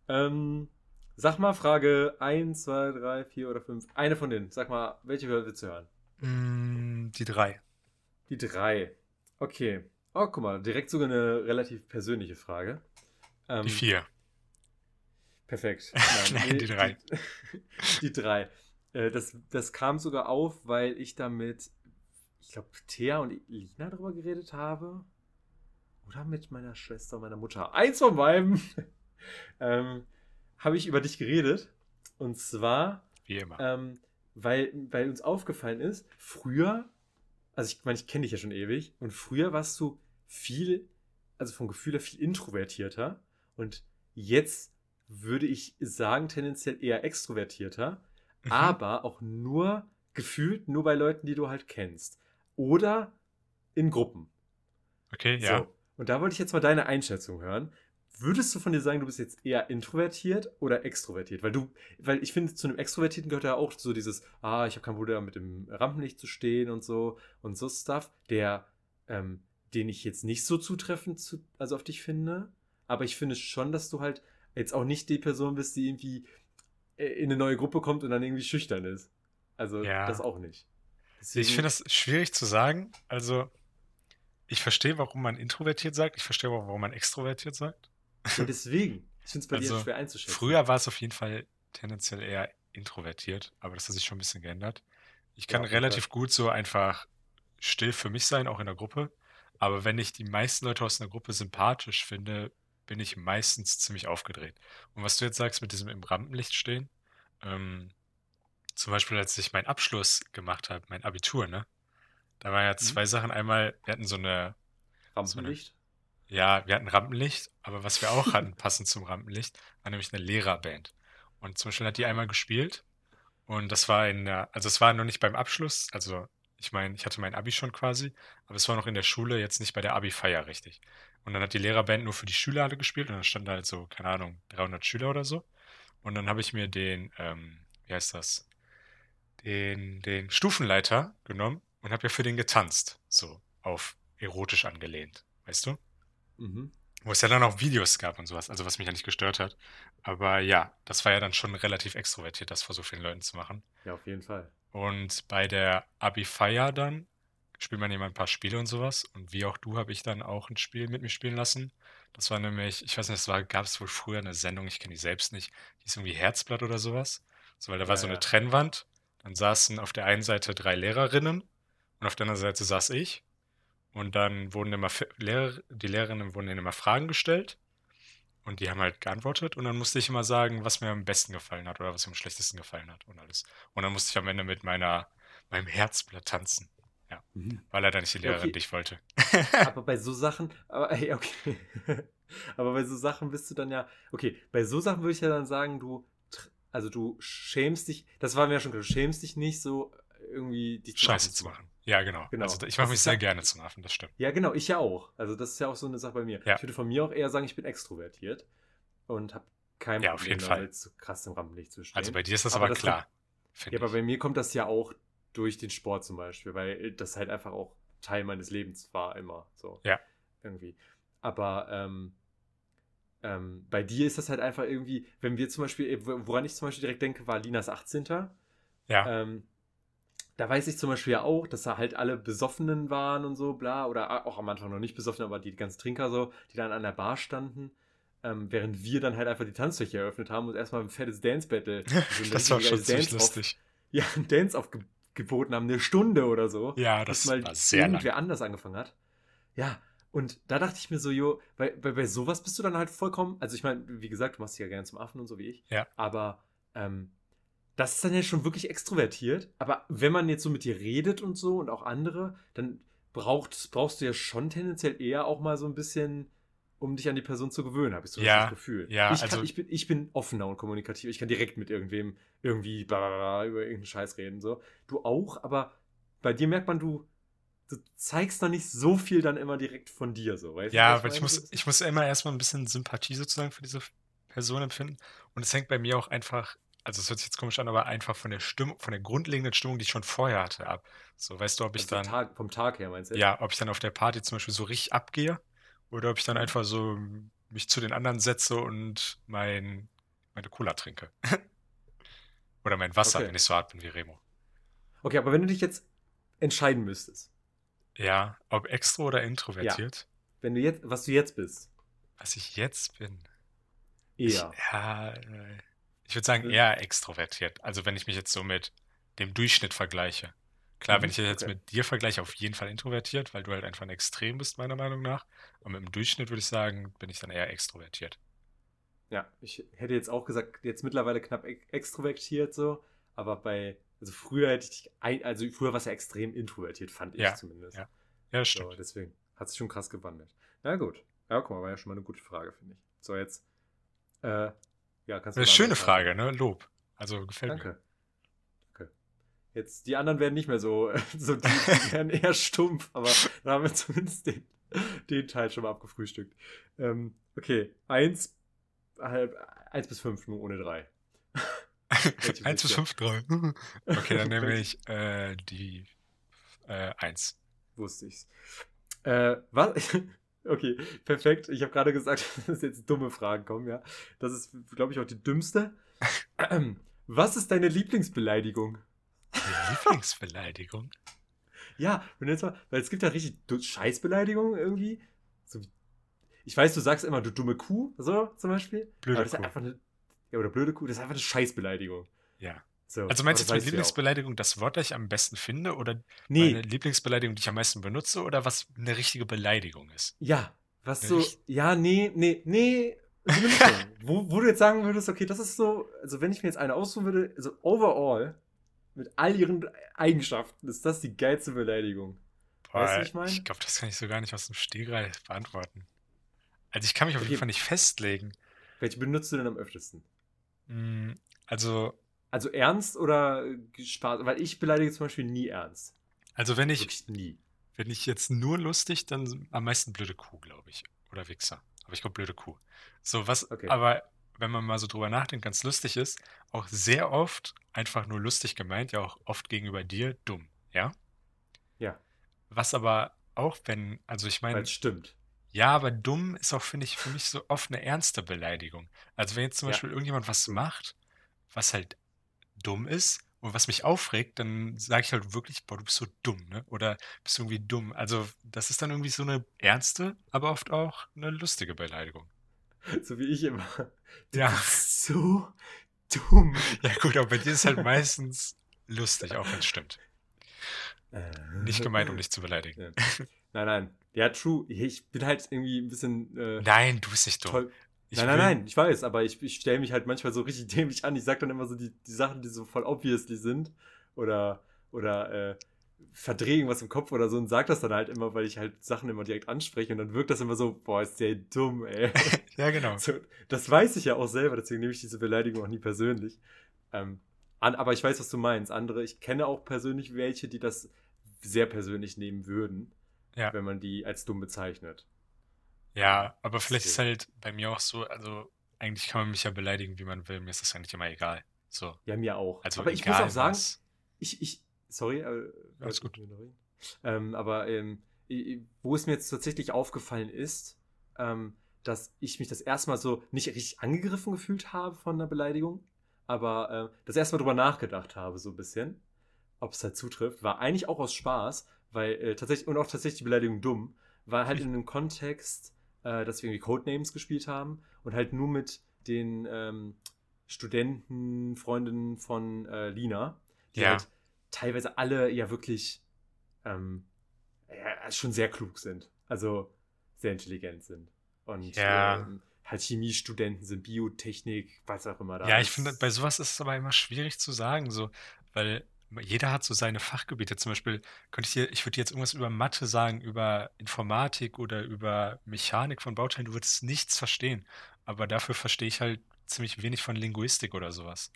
Ähm, sag mal Frage 1, 2, 3, 4 oder 5. Eine von denen. Sag mal, welche willst du hören?
Mm, die drei.
Die drei. Okay. Oh, guck mal, direkt sogar eine relativ persönliche Frage. Ähm,
Die vier.
Perfekt.
Nein, die drei.
Die, die drei. Äh, das, das kam sogar auf, weil ich da mit, ich glaube, Thea und Lina drüber geredet habe. Oder mit meiner Schwester und meiner Mutter. Eins von beiden. ähm, habe ich über dich geredet. Und zwar,
Wie immer.
ähm, weil, weil uns aufgefallen ist, früher, also ich meine, ich kenne dich ja schon ewig, und früher warst du viel, also vom Gefühl her viel introvertierter. Und jetzt würde ich sagen, tendenziell eher extrovertierter,
Mhm.
aber auch nur gefühlt nur bei Leuten, die du halt kennst. Oder in Gruppen.
Okay, ja.
So. Und da wollte ich jetzt mal deine Einschätzung hören. Würdest du von dir sagen, du bist jetzt eher introvertiert oder extrovertiert? Weil du, weil ich finde, zu einem Extrovertierten gehört ja auch so dieses, ah, ich habe kein Problem mit dem Rampenlicht zu stehen und so und so Stuff, der, ähm, den ich jetzt nicht so zutreffend zu, also auf dich finde. Aber ich finde schon, dass du halt jetzt auch nicht die Person bist, die irgendwie äh, in eine neue Gruppe kommt und dann irgendwie schüchtern ist. Also
Ja.
das auch nicht.
Ich
Deswegen-
finde das schwierig zu sagen. Also, ich verstehe, warum man introvertiert sagt. Ich verstehe auch, warum man extrovertiert sagt.
Ja, deswegen. Ich finde es bei
Also,
dir schwer einzuschätzen.
Früher war es auf jeden Fall tendenziell eher introvertiert, aber das hat sich schon ein bisschen geändert. Ich kann
Ja,
relativ gut so einfach still für mich sein, auch in der Gruppe. Aber wenn ich die meisten Leute aus einer Gruppe sympathisch finde, bin ich meistens ziemlich aufgedreht. Und was du jetzt sagst mit diesem im Rampenlicht stehen, ähm, zum Beispiel, als ich meinen Abschluss gemacht habe, mein Abitur, ne? Da waren ja
Mhm.
zwei Sachen. Einmal, wir hatten so eine,
Rampenlicht?
ja, wir hatten Rampenlicht, aber was wir auch hatten, passend zum Rampenlicht, war nämlich eine Lehrerband. Und zum Beispiel hat die einmal gespielt und das war in der, also es war noch nicht beim Abschluss, also ich meine, ich hatte mein Abi schon quasi, aber es war noch in der Schule, jetzt nicht bei der Abi-Feier richtig. Und dann hat die Lehrerband nur für die Schüler alle gespielt und dann standen da halt so, keine Ahnung, 300 Schüler oder so. Und dann habe ich mir den, ähm, wie heißt das, den, den Stufenleiter genommen und habe ja für den getanzt, so auf erotisch angelehnt, weißt du?
Mhm.
Wo es ja dann auch Videos gab und sowas, also was mich ja nicht gestört hat. Aber ja, das war ja dann schon relativ extrovertiert, das vor so vielen Leuten zu machen.
Ja, auf jeden Fall.
Und bei der Abi-Feier dann spielt man immer ein paar Spiele und sowas. Und wie auch du habe ich dann auch ein Spiel mit mir spielen lassen. Das war nämlich, ich weiß nicht, es war, gab es wohl früher eine Sendung, ich kenne die selbst nicht, die ist irgendwie Herzblatt oder sowas. So, weil da war
Ja,
so eine
ja.
Trennwand. Dann saßen auf der einen Seite drei Lehrerinnen und auf der anderen Seite saß ich. Und dann wurden immer Lehrer, die Lehrerinnen wurden ihnen immer Fragen gestellt. Und die haben halt geantwortet. Und dann musste ich immer sagen, was mir am besten gefallen hat oder was mir am schlechtesten gefallen hat und alles. Und dann musste ich am Ende mit meiner, meinem Herzblatt tanzen. Ja,
Mhm.
war leider nicht die Lehrerin,
okay.
die ich wollte.
Aber bei so Sachen, aber ey, okay. Aber bei so Sachen bist du dann ja, okay, bei so Sachen würde ich ja dann sagen, du, also du schämst dich, das war mir ja schon klar, du schämst dich nicht so irgendwie dich
Scheiße zu machen. Ja, genau.
Genau.
Also ich mache mich sehr gerne zum Affen, das stimmt.
Ja, genau, ich ja auch. Also das ist ja auch so eine Sache bei mir.
Ja.
Ich würde von mir auch eher sagen, ich bin extrovertiert und habe kein
Ja, auf
Problem
jeden Fall.
damit, so krass im Rampenlicht zu stehen.
Also bei dir ist das
Aber
aber
das
klar.
Ja,
Finde
aber
ich.
bei mir kommt das ja auch durch den Sport zum Beispiel, weil das halt einfach auch Teil meines Lebens war immer so.
Ja.
Irgendwie. Aber ähm, ähm, bei dir ist das halt einfach irgendwie, wenn wir zum Beispiel, äh, woran ich zum Beispiel direkt denke, war Linas 18.
Ja,
Ähm, da weiß ich zum Beispiel ja auch, dass da halt alle Besoffenen waren und so, bla, oder auch am Anfang noch nicht besoffen, aber die ganzen Trinker so, die dann an der Bar standen, ähm, während wir dann halt einfach die Tanzfläche eröffnet haben und erstmal ein fettes Dance-Battle. so ein
das war schon ziemlich lustig.
ja, einen Dance aufgeboten haben, eine Stunde oder so.
Ja, das
mal
war sehr lang.
irgendwer anders angefangen hat. Ja, und da dachte ich mir so, jo, bei, bei, bei sowas bist du dann halt vollkommen, also ich meine, wie gesagt, du machst dich ja gerne zum Affen und so wie ich.
Ja.
Aber ähm, das ist dann ja schon wirklich extrovertiert. Aber wenn man jetzt so mit dir redet und so und auch andere, dann braucht, brauchst du ja schon tendenziell eher auch mal so ein bisschen, um dich an die Person zu gewöhnen, habe ich so
Ja,
das Gefühl.
ja,
ich, kann,
also-
ich, bin, ich bin offener und kommunikativ. Ich kann direkt mit irgendwem irgendwie bla, bla, bla, über irgendeinen Scheiß reden. So. Du auch, aber bei dir merkt man, du, du zeigst noch nicht so viel dann immer direkt von dir. So, weißt du,
Ja,
was
weil ich muss, ich muss immer erstmal ein bisschen Sympathie sozusagen für diese Person empfinden. Und es hängt bei mir auch einfach, also es hört sich jetzt komisch an, aber einfach von der Stimmung, von der grundlegenden Stimmung, die ich schon vorher hatte, ab. So, weißt du, ob ich
also
dann,
Tag, vom Tag her meinst du?
ja, ob ich dann auf der Party zum Beispiel so richtig abgehe oder ob ich dann einfach so mich zu den anderen setze und mein, meine Cola trinke. Oder mein Wasser,
Okay.
wenn ich so hart bin wie Remo.
Okay, aber wenn du dich jetzt entscheiden müsstest,
Ja, ob extro oder introvertiert,
wenn du jetzt, was du jetzt bist,
was ich jetzt bin.
eher.
Ich, ja, äh, ich würde sagen
Mhm.
eher extrovertiert. Also wenn ich mich jetzt so mit dem Durchschnitt vergleiche. Klar,
Mhm,
wenn ich das jetzt
okay.
mit dir vergleiche, auf jeden Fall introvertiert, weil du halt einfach ein Extrem bist, meiner Meinung nach. Mit dem Durchschnitt würde ich sagen, bin ich dann eher extrovertiert.
Ja, ich hätte jetzt auch gesagt, jetzt mittlerweile knapp ex- extrovertiert so, aber bei, also früher hätte ich dich, ein, also früher war es ja extrem introvertiert, fand ich
Ja,
zumindest.
ja. Ja, das
So,
stimmt.
deswegen hat sich schon krass gewandelt. Na gut. Ja, guck mal, war ja schon mal eine gute Frage, finde ich. So, jetzt, äh, ja, kannst
Eine
mal
schöne Frage, ne? Lob. Also gefällt mir.
Danke. Danke. Jetzt, die anderen werden nicht mehr so, so die, die werden eher stumpf, aber da haben wir zumindest den, den Teil schon mal abgefrühstückt. Ähm, okay, eins, halb, eins bis fünf, nur ohne drei.
1 bis
willst
5, 3. Okay, dann nehme ich äh, die äh, 1.
Wusste ich's. Äh, was? Okay, perfekt. Ich habe gerade gesagt, dass jetzt dumme Fragen kommen, ja. Das ist, glaube ich, auch die dümmste. Was ist deine Lieblingsbeleidigung?
Lieblingsbeleidigung?
Ja, wenn jetzt mal, weil es gibt ja richtig Scheißbeleidigungen irgendwie. So ich weiß, du sagst immer, du dumme Kuh, so zum Beispiel.
Blöde
aber das
Kuh.
ist einfach eine, ja, oder blöde Kuh, das ist einfach eine Scheißbeleidigung.
Ja.
So,
Also meinst du jetzt mit. Lieblingsbeleidigung das Wort, das ich am besten finde oder
Nee,
meine Lieblingsbeleidigung, die ich am meisten benutze oder was eine richtige Beleidigung ist?
ja, was so, ja, nee, nee, nee, wo, wo du jetzt sagen würdest, okay, das ist so, also wenn ich mir jetzt eine aussuchen würde, also overall, mit all ihren Eigenschaften, ist das die geilste Beleidigung. Weißt du, ich meine?
ich glaube, das kann ich so gar nicht aus dem Stegreif beantworten. Also ich kann mich auf jeden
Okay.
Fall nicht festlegen.
Welche benutzt du denn am öftesten?
Hm, Also,
Also ernst oder Spaß? Weil ich beleidige zum Beispiel nie ernst.
also wenn ich,
Wirklich nie.
wenn ich jetzt nur lustig, dann am meisten blöde Kuh, glaube ich. Oder Wichser. Aber ich glaube blöde Kuh. So was,
Okay.
aber wenn man mal so drüber nachdenkt, ganz lustig ist, auch sehr oft einfach nur lustig gemeint, ja auch oft gegenüber dir dumm, ja?
Ja,
Was aber auch, wenn, also ich
weil
meine,
es stimmt.
ja, aber dumm ist auch, finde ich, für mich so oft eine ernste Beleidigung. Also wenn jetzt zum
Ja.
Beispiel irgendjemand was macht, was halt dumm ist und was mich aufregt, dann sage ich halt wirklich, boah, du bist so dumm, ne? Oder bist du irgendwie dumm. Also das ist dann irgendwie so eine ernste, aber oft auch eine lustige Beleidigung.
So wie ich immer. Du
Ja.
so dumm.
Ja gut, aber bei dir ist halt meistens lustig, auch wenn es stimmt.
Äh.
Nicht gemeint, um dich zu beleidigen.
Nein, nein. Ja, true. Ich bin halt irgendwie ein bisschen äh,
Nein, du bist nicht dumm.
toll.
Ich
nein, nein, nein, ich weiß, aber ich, ich stelle mich halt manchmal so richtig dämlich an. Ich sag dann immer so die, die Sachen, die so voll obviously sind. Oder, oder äh, verdrehe irgendwas im Kopf oder so und sag das dann halt immer, weil ich halt Sachen immer direkt anspreche und dann wirkt das immer so, boah, ist der dumm, ey.
Ja, genau.
So, das weiß ich ja auch selber, deswegen nehme ich diese Beleidigung auch nie persönlich. Ähm, an, aber ich weiß, was du meinst. Andere, ich kenne auch persönlich welche, die das sehr persönlich nehmen würden,
Ja.
wenn man die als dumm bezeichnet.
Ja, aber vielleicht ist
So.
halt bei mir auch so, also eigentlich kann man mich ja beleidigen, wie man will. Mir ist das eigentlich immer egal. So.
Ja, mir auch.
Also
aber ich
egal
muss auch sagen,
was.
ich, ich, sorry, äh,
Alles gut.
Ähm, aber ähm, wo es mir jetzt tatsächlich aufgefallen ist, ähm, dass ich mich das erste Mal so nicht richtig angegriffen gefühlt habe von einer Beleidigung, aber äh, das erste Mal drüber nachgedacht habe, so ein bisschen, ob es halt zutrifft, war eigentlich auch aus Spaß, weil äh, tatsächlich, und auch tatsächlich die Beleidigung dumm, war halt in einem Kontext, äh, dass wir irgendwie Codenames gespielt haben und halt nur mit den ähm, Studenten, Freundinnen von äh, Lina, die
Ja.
halt teilweise alle ja wirklich ähm, ja, schon sehr klug sind. Also sehr intelligent sind. Und
Ja.
ähm, halt Chemiestudenten sind, Biotechnik, was auch immer da
Ja, ich finde, bei sowas ist es aber immer schwierig zu sagen, so, weil jeder hat so seine Fachgebiete. Zum Beispiel könnte ich dir, ich würde dir jetzt irgendwas über Mathe sagen, über Informatik oder über Mechanik von Bauteilen, du würdest nichts verstehen. Aber dafür verstehe ich halt ziemlich wenig von Linguistik oder sowas.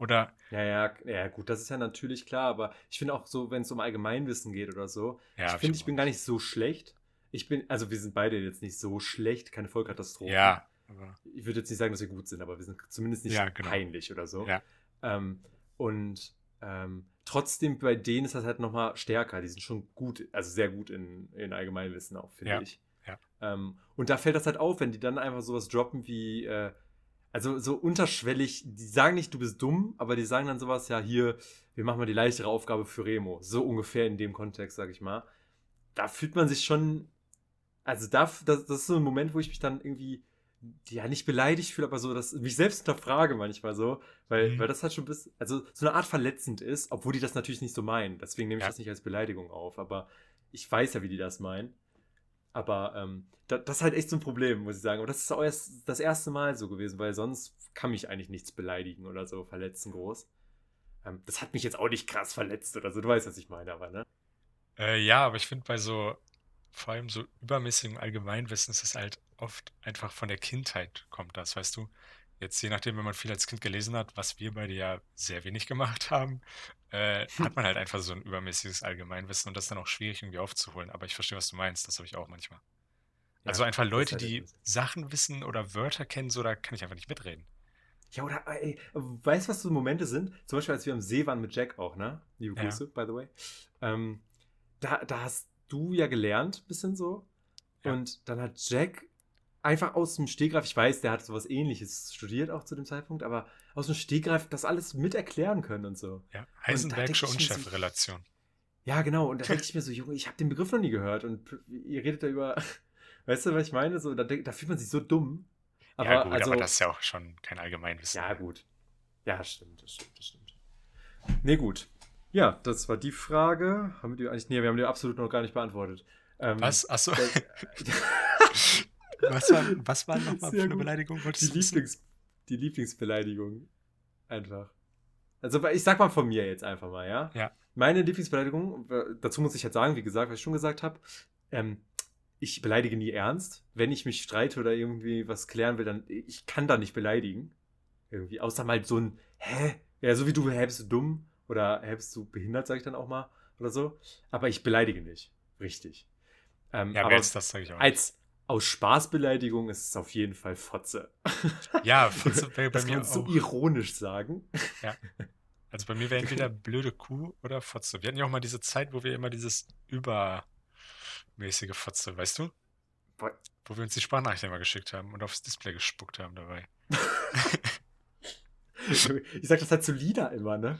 Oder,
Ja, ja, ja, gut, das ist ja natürlich klar, aber ich finde auch so, wenn es um Allgemeinwissen geht oder so,
ja,
ich finde,
ich
ich bin gar nicht so schlecht. Ich bin, also wir sind beide jetzt nicht so schlecht, keine Vollkatastrophe.
Ja, aber,
Ich würde jetzt nicht sagen, dass wir gut sind, aber wir sind zumindest nicht
Ja, genau.
peinlich oder so.
Ja.
Ähm, und ähm, trotzdem bei denen ist das halt nochmal stärker. Die sind schon gut, also sehr gut in, in Allgemeinwissen auch, finde
Ja,
ich.
ja.
Ähm, und da fällt das halt auf, wenn die dann einfach sowas droppen wie, äh, also so unterschwellig, die sagen nicht, du bist dumm, aber die sagen dann sowas, ja, hier, wir machen mal die leichtere Aufgabe für Remo. So ungefähr in dem Kontext, sag ich mal. Da fühlt man sich schon, also da, das, das ist so ein Moment, wo ich mich dann irgendwie, ja, nicht beleidigt fühle, aber so, dass mich selbst hinterfrage manchmal so, weil,
Mhm.
weil das halt schon bis, also so eine Art verletzend ist, obwohl die das natürlich nicht so meinen. Deswegen nehme ich
Ja.
das nicht als Beleidigung auf, aber ich weiß ja, wie die das meinen. Aber ähm, da, das ist halt echt so ein Problem, muss ich sagen. Und das ist auch erst das erste Mal so gewesen, weil sonst kann mich eigentlich nichts beleidigen oder so verletzen groß. Ähm, das hat mich jetzt auch nicht krass verletzt oder so. Du weißt, was ich meine, aber ne?
äh, ja, aber ich finde bei so, vor allem so übermäßigem Allgemeinwissen ist es halt oft einfach von der Kindheit kommt das, weißt du? Jetzt je nachdem, wenn man viel als Kind gelesen hat, was wir beide ja sehr wenig gemacht haben, äh, hat man halt einfach so ein übermäßiges Allgemeinwissen und das ist dann auch schwierig irgendwie aufzuholen. Aber ich verstehe, was du meinst, das habe ich auch manchmal. Also
Ja,
einfach
das ist
Leute,
halt
die. Sachen wissen oder Wörter kennen, so da kann ich einfach nicht mitreden.
Ja, oder, ey, weißt du, was so Momente sind? Zum Beispiel, als wir am See waren mit Jack auch, ne? Liebe
Ja.
Grüße, by the way. Ähm, da, da hast du ja gelernt, bisschen so.
Ja.
Und dann hat Jack einfach aus dem Stegreif, ich weiß, der hat sowas ähnliches studiert auch zu dem Zeitpunkt, aber aus dem Stegreif das alles mit erklären können und so.
Ja, Heisenbergsche
mir so-
Unschärferelation.
Ja, genau. Und da denke ich mir so, Junge, ich habe den Begriff noch nie gehört. Und ihr redet da über, weißt du, was ich meine? So, da, da fühlt man sich so dumm. Aber,
Ja gut,
also,
aber das ist ja auch schon kein Allgemeinwissen.
Ja, gut. Ja, stimmt, das stimmt, das stimmt. Nee, gut. Ja, das war die Frage. Haben wir die eigentlich. Nee, wir haben die absolut noch gar nicht beantwortet. Ähm,
Was? Achso. was war, was war nochmal für eine. Beleidigung?
die? Lieblings, die Lieblingsbeleidigung. Einfach. Also, ich sag mal von mir jetzt einfach mal, ja?
Ja.
Meine Lieblingsbeleidigung, dazu muss ich halt sagen, wie gesagt, was ich schon gesagt habe, ähm, ich beleidige nie ernst. Wenn ich mich streite oder irgendwie was klären will, dann ich kann da nicht beleidigen. Irgendwie, außer mal so ein, hä? Ja, so wie du, hä, bist du dumm? Oder hä, bist du behindert, sag ich dann auch mal. Oder so. Aber ich beleidige nicht. Richtig. Ähm,
Ja,
aber
aber jetzt das sage ich auch. nicht.
als aus Spaßbeleidigung ist es auf jeden Fall Fotze.
Ja, Fotze wäre bei
das kann
mir
man so
auch.
ironisch sagen.
Also bei mir wäre entweder blöde Kuh oder Fotze. Wir hatten ja auch mal diese Zeit, wo wir immer dieses übermäßige Fotze, weißt du?
Boah.
Wo wir uns die Sprachnachrichten immer geschickt haben und aufs Display gespuckt haben dabei.
Ich sag das halt zu Lieder immer, ne?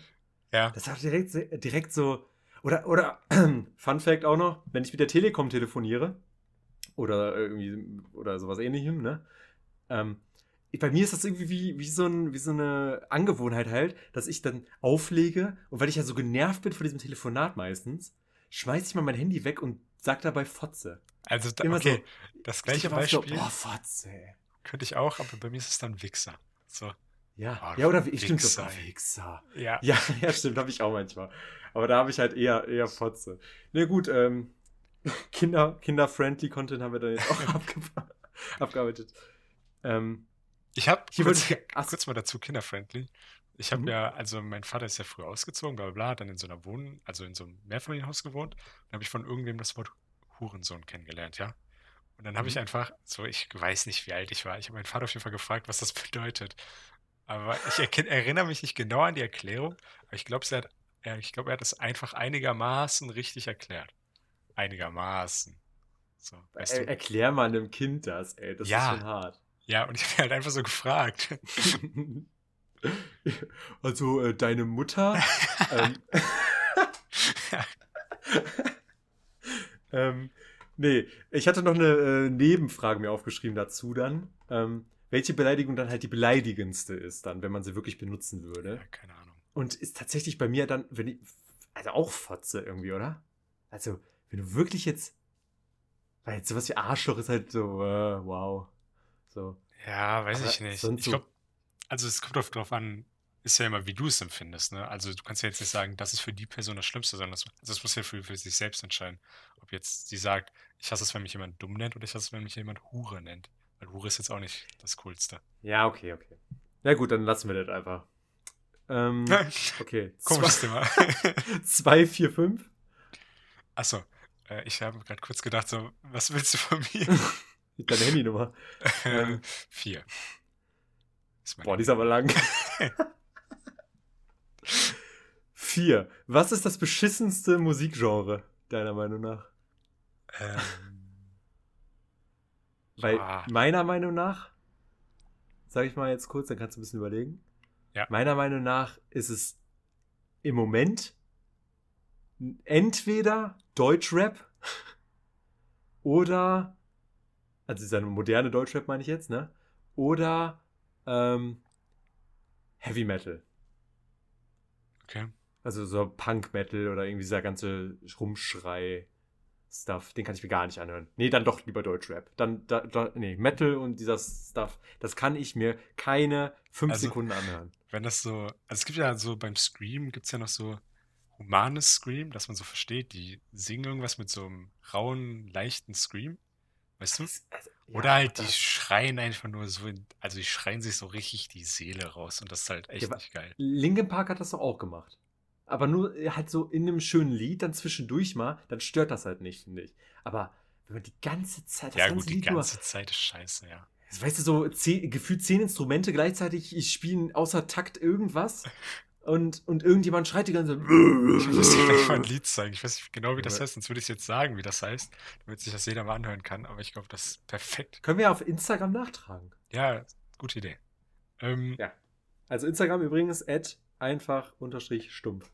Ja.
Das hat direkt, direkt so. Oder, oder, Fun Fact auch noch, wenn ich mit der Telekom telefoniere oder irgendwie oder sowas ähnlichem, ne? Ähm, bei mir ist das irgendwie wie, wie, so ein, wie so eine Angewohnheit halt, dass ich dann auflege und weil ich ja so genervt bin von diesem Telefonat meistens, schmeiß ich mal mein Handy weg und sag dabei Fotze.
Also, da,
Immer
okay, das
Ich
gleiche
immer so,
Beispiel
boah, Fotze.
könnte ich auch, aber bei mir ist es dann Wichser. So,
Ja,
Ah,
ja oder wie, stimmt so,
Wichser, ja.
Ja, ja, stimmt, habe ich auch manchmal. Aber da habe ich halt eher, eher Fotze. Na gut, ähm, Kinder, Kinder-friendly Content haben wir dann jetzt auch abge abgearbeitet. Ähm,
Ich habe kurz,
ich,
kurz mal dazu kinderfriendly. Ich habe
Mhm.
ja, also mein Vater ist ja früh ausgezogen, bla bla bla, hat dann in so einer Wohn-, also in so einem Mehrfamilienhaus gewohnt. Dann habe ich von irgendwem das Wort Hurensohn kennengelernt, ja. Und dann habe ich
Mhm.
einfach, so ich weiß nicht, wie alt ich war, ich habe meinen Vater auf jeden Fall gefragt, was das bedeutet. Aber ich erinnere mich nicht genau an die Erklärung, aber ich glaube, er hat, ich glaube, er hat es einfach einigermaßen richtig erklärt. Einigermaßen. So, weißt
er,
du?
erklär mal einem Kind das, ey, das
Ja.
ist schon hart.
Ja, und ich habe halt einfach so gefragt.
also, äh, deine Mutter, ähm, ähm, nee, ich hatte noch eine äh, Nebenfrage mir aufgeschrieben dazu dann. Ähm, welche Beleidigung dann halt die beleidigendste ist, dann, wenn man sie wirklich benutzen würde.
Ja, keine Ahnung.
Und ist tatsächlich bei mir dann, wenn ich, also auch Fotze irgendwie, oder? Also, wenn du wirklich jetzt, weil jetzt sowas wie Arschloch ist halt so, äh, wow. So.
Ja, weiß
Aber
ich nicht. Ich glaube, also es kommt oft drauf an, ist ja immer, wie du es empfindest, ne? Also du kannst ja jetzt nicht sagen, das ist für die Person das Schlimmste, sondern das, also das muss ja für, für sich selbst entscheiden. Ob jetzt sie sagt, ich hasse es, wenn mich jemand dumm nennt oder ich hasse es, wenn mich jemand Hure nennt. Weil Hure ist jetzt auch nicht das Coolste.
Ja, okay, okay. Na gut, dann lassen wir das einfach. Ähm, okay.
Komisches Thema.
2, 4, 5.
Achso, äh, ich habe gerade kurz gedacht, so, was willst du von mir?
Deine Handynummer.
ähm, vier.
Boah, die ist aber lang. 4. Was ist das beschissenste Musikgenre, deiner Meinung nach?
ähm,
Weil
ja,
meiner Meinung nach, sage ich mal jetzt kurz, dann kannst du ein bisschen überlegen.
Ja.
Meiner Meinung nach ist es im Moment entweder Deutschrap oder, also dieser moderne Deutschrap meine ich jetzt, ne? Oder ähm, Heavy Metal.
okay.
Also so Punk Metal oder irgendwie dieser ganze Rumschrei. Stuff, den kann ich mir gar nicht anhören. Nee, dann doch lieber Deutschrap. Dann, da, da, nee, Metal und dieser Stuff, das kann ich mir keine fünf
Also-
Sekunden anhören.
wenn das so, also es gibt ja so beim Scream, gibt es ja noch so humanes Scream, dass man so versteht, die singen irgendwas mit so einem rauen, leichten Scream, weißt du?
Also, ja,
Oder halt, die schreien einfach nur so, in, also die schreien sich so richtig die Seele raus und das ist halt echt
Ja,
nicht geil.
Linkin Park hat das doch auch gemacht. Aber nur halt so in einem schönen Lied, dann zwischendurch mal, dann stört das halt nicht, finde ich. Aber wenn man die ganze Zeit, das
Ja
ganze
gut, die
Lied
ganze Zeit ist scheiße, ja.
nur, weißt du, so zehn, gefühlt zehn Instrumente gleichzeitig spielen außer Takt irgendwas und, und irgendjemand schreit die ganze Zeit.
Ich muss dir gleich mal ein Lied zeigen. Ich weiß nicht genau, wie das
Ja.
heißt, sonst würde ich jetzt sagen, wie das heißt, damit sich das jeder mal anhören kann, aber ich glaube, das ist perfekt.
Können wir auf Instagram nachtragen.
Ja, gute Idee. Ähm,
Ja. Also Instagram übrigens, at einfach unterstrich stumpf.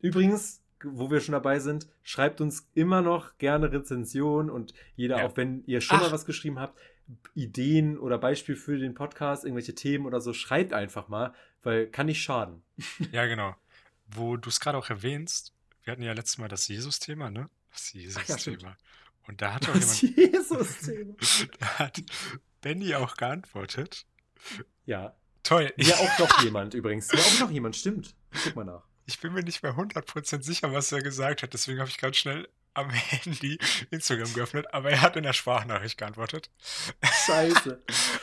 Übrigens, wo wir schon dabei sind, schreibt uns immer noch gerne Rezensionen und jeder,
Ja.
auch wenn ihr schon
Ach.
mal was geschrieben habt, Ideen oder Beispiel für den Podcast, irgendwelche Themen oder so, schreibt einfach mal, weil kann nicht schaden.
Ja, genau. Wo du es gerade auch erwähnst, wir hatten ja letztes Mal das Jesus-Thema, ne? Das
Ach ja,
Jesus-Thema. Und da hat auch
Das
jemand,
Jesus-Thema.
da hat Benny auch geantwortet.
Ja.
Toll,
Mir auch noch jemand übrigens. Mir auch noch jemand, stimmt. Guck mal nach.
ich bin mir nicht mehr 100% sicher, was er gesagt hat, deswegen habe ich ganz schnell am Handy Instagram geöffnet, aber er hat in der Sprachnachricht geantwortet.
Scheiße.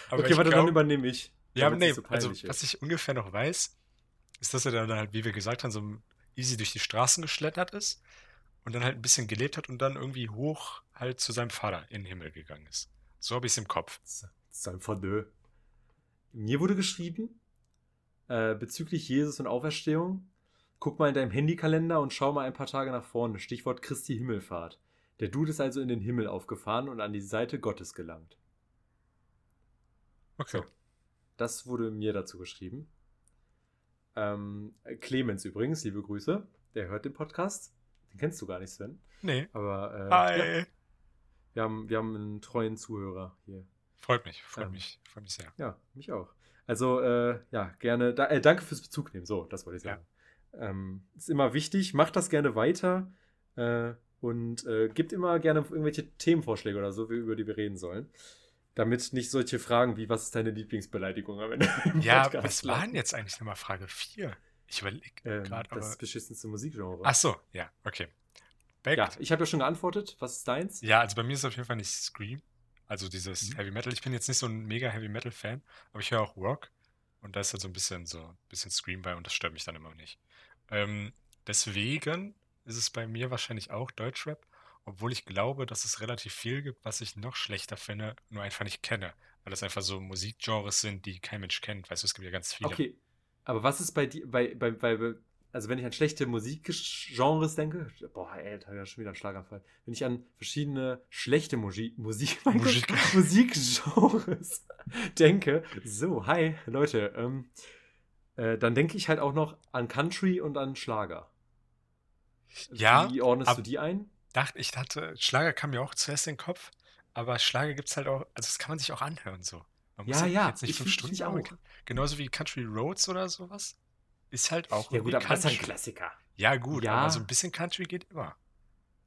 Okay, warte,
glaub-
dann übernehme ich.
Ja, nee,
so
also
peinlich
was
ist.
ich ungefähr noch weiß, ist, dass er dann halt, wie wir gesagt haben, so easy durch die Straßen geschlettert ist und dann halt ein bisschen gelebt hat und dann irgendwie hoch halt zu seinem Vater in den Himmel gegangen ist. So habe ich es im Kopf.
Das ist einfach nö. Mir wurde geschrieben, äh, bezüglich Jesus und Auferstehung, guck mal in deinem Handykalender und schau mal ein paar Tage nach vorne. Stichwort Christi Himmelfahrt. Der Dude ist also in den Himmel aufgefahren und an die Seite Gottes gelangt.
Okay.
So. Das wurde mir dazu geschrieben. Ähm, Clemens übrigens, liebe Grüße. Der hört den Podcast. Den kennst du gar nicht, Sven.
Nee.
Aber äh,
Hi.
ja, wir, haben, wir haben einen treuen Zuhörer hier.
Freut mich, freut
Ähm.
mich, freut mich sehr.
Ja, mich auch. Also, äh, ja, gerne. Da, äh, danke fürs Bezug nehmen. So, das wollte ich
Ja.
sagen. Ähm, ist immer wichtig. Macht das gerne weiter. Äh, und äh, gibt immer gerne irgendwelche Themenvorschläge oder so, über die wir reden sollen. Damit nicht solche Fragen wie, was ist deine Lieblingsbeleidigung am Ende
Ja,
Podcast
was war denn jetzt eigentlich nochmal Frage 4? Ich überlege
Ähm,
gerade, aber.
das beschissenste Musikgenre.
Ach so, ja, okay. Back.
ja, ich habe ja schon geantwortet. Was ist deins?
Ja, also bei mir ist es auf jeden Fall nicht Scream. Also dieses
Mhm.
Heavy Metal. Ich bin jetzt nicht so ein mega Heavy Metal Fan, aber ich höre auch Rock. Und da ist halt so ein bisschen so ein bisschen Scream bei und das stört mich dann immer nicht. Ähm, deswegen ist es bei mir wahrscheinlich auch Deutschrap, obwohl ich glaube, dass es relativ viel gibt, was ich noch schlechter finde, nur einfach nicht kenne. Weil das einfach so Musikgenres sind, die kein Mensch kennt. Weißt du, es gibt ja ganz viele.
Okay. Aber was ist bei dir, bei, bei, bei, also wenn ich an schlechte Musikgenres denke, boah, ey, da ja schon wieder ein Schlaganfall. Wenn ich an verschiedene schlechte Musik, Musik, Gott,
Musik.
Musikgenres denke, so, hi, Leute, ähm, äh, dann denke ich halt auch noch an Country und an Schlager.
Ja,
Wie ordnest
ab-
du die ein?
Dachte, ich hatte, Schlager kam mir auch zuerst in den Kopf, aber Schlager gibt es halt auch, also das kann man sich auch anhören so. Man
Ja,
halt
ja,
jetzt nicht
ich
fünf Stunden
ich auch.
Genauso wie Country Roads oder sowas. Ist halt auch
Ja, gut, aber das ist ein. Klassiker.
Ja, gut,
Ja.
aber so ein bisschen Country geht immer.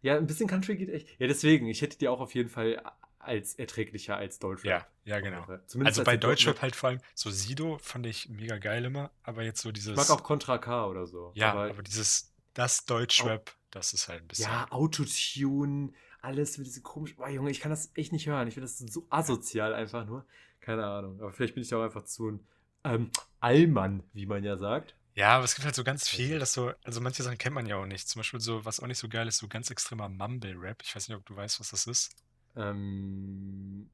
Ja, ein bisschen Country geht echt. Ja, deswegen, ich hätte die auch auf jeden Fall als erträglicher als Deutschrap.
Ja, ja, genau. Also
als
bei Deutschrap halt vor allem, so Sido fand ich mega geil immer, aber jetzt so dieses.
Ich mag auch Contra K oder so.
ja,
aber
aber, dieses, das Deutschrap, das ist halt ein bisschen.
Ja, Autotune, alles mit diese komisch. Boah, Junge, ich kann das echt nicht hören. Ich finde das so asozial einfach nur. Keine Ahnung. Aber vielleicht bin ich da auch einfach zu ein ähm, Allmann, wie man ja sagt.
Ja, aber es gibt halt so ganz viel, dass so, also manche Sachen kennt man ja auch nicht. Zum Beispiel so, was auch nicht so geil ist, so ganz extremer Mumble-Rap. Ich weiß nicht, ob du weißt, was das ist.
Ähm,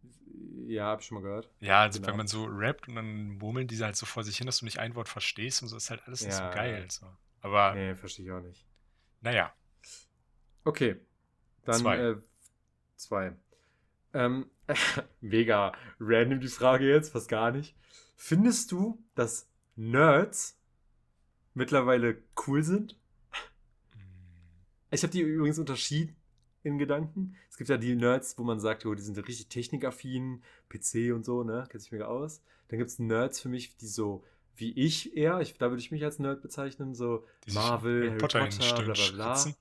ja, hab ich schon mal gehört.
Ja, also
Genau.
wenn man so rappt und dann murmeln diese halt so vor sich hin, dass du nicht ein Wort verstehst und so ist halt alles nicht so
Ja.
geil. So. Aber
Nee, verstehe ich auch nicht.
naja,
Okay. Dann
Zwei.
Äh, zwei. Ähm, mega random die Frage jetzt, fast gar nicht. Findest du, dass Nerds mittlerweile cool sind? Ich habe die übrigens unterschieden in Gedanken. Es gibt ja die Nerds, wo man sagt, oh, die sind richtig technikaffin, PC und so, ne? Kennt sich mega aus. Dann gibt es Nerds für mich, die so wie ich eher, ich, da würde ich mich als Nerd bezeichnen, so
die
Marvel,
Harry Potter
Potter, bla bla bla.
spritzen.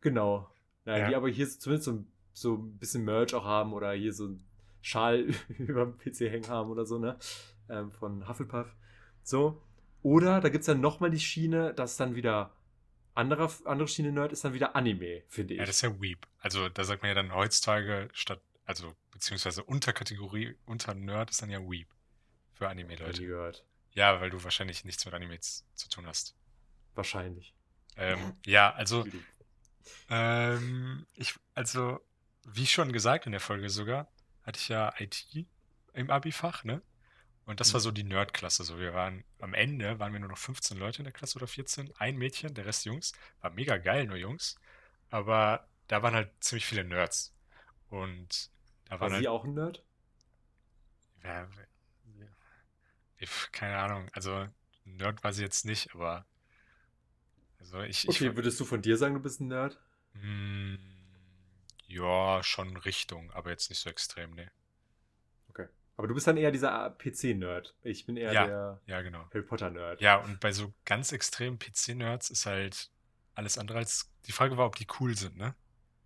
Genau. Ja,
Ja.
Die aber hier zumindest so, so ein bisschen Merch auch haben oder hier so einen Schal über dem PC hängen haben oder so, ne? Ähm, von Hufflepuff. So. Oder da gibt es dann nochmal die Schiene, dass dann wieder andere, andere Schiene Nerd ist dann wieder Anime, finde ich.
Ja, das ist ja Weep. Also da sagt man ja dann heutzutage statt, also beziehungsweise Unterkategorie unter Nerd ist dann ja Weep für Anime-Leute.
gehört.
Ja, weil du wahrscheinlich nichts mit Animes zu tun hast.
Wahrscheinlich.
Ähm, ja, also. Ähm, ich, also, wie schon gesagt in der Folge sogar, hatte ich ja IT im Abi-Fach, ne? Und das war
Mhm.
so die Nerd-Klasse. So, wir waren am Ende waren wir nur noch 15 Leute in der Klasse oder 14. Ein Mädchen, der Rest Jungs. War mega geil, nur Jungs. Aber da waren halt ziemlich viele Nerds. Und da
War
waren halt.
sie auch ein Nerd?
Ja, ich, keine Ahnung. Also, Nerd war sie jetzt nicht, aber. Also, ich. ich
Okay, würdest du von dir sagen, du bist ein Nerd?
Mm, Ja, schon Richtung, aber jetzt nicht so extrem, ne.
Aber du bist dann eher dieser PC-Nerd. Ich bin eher
Ja,
der
ja, genau.
Harry Potter-Nerd.
Ja, und bei so ganz extremen PC-Nerds ist halt alles andere als. Die Frage war, ob die cool sind, ne?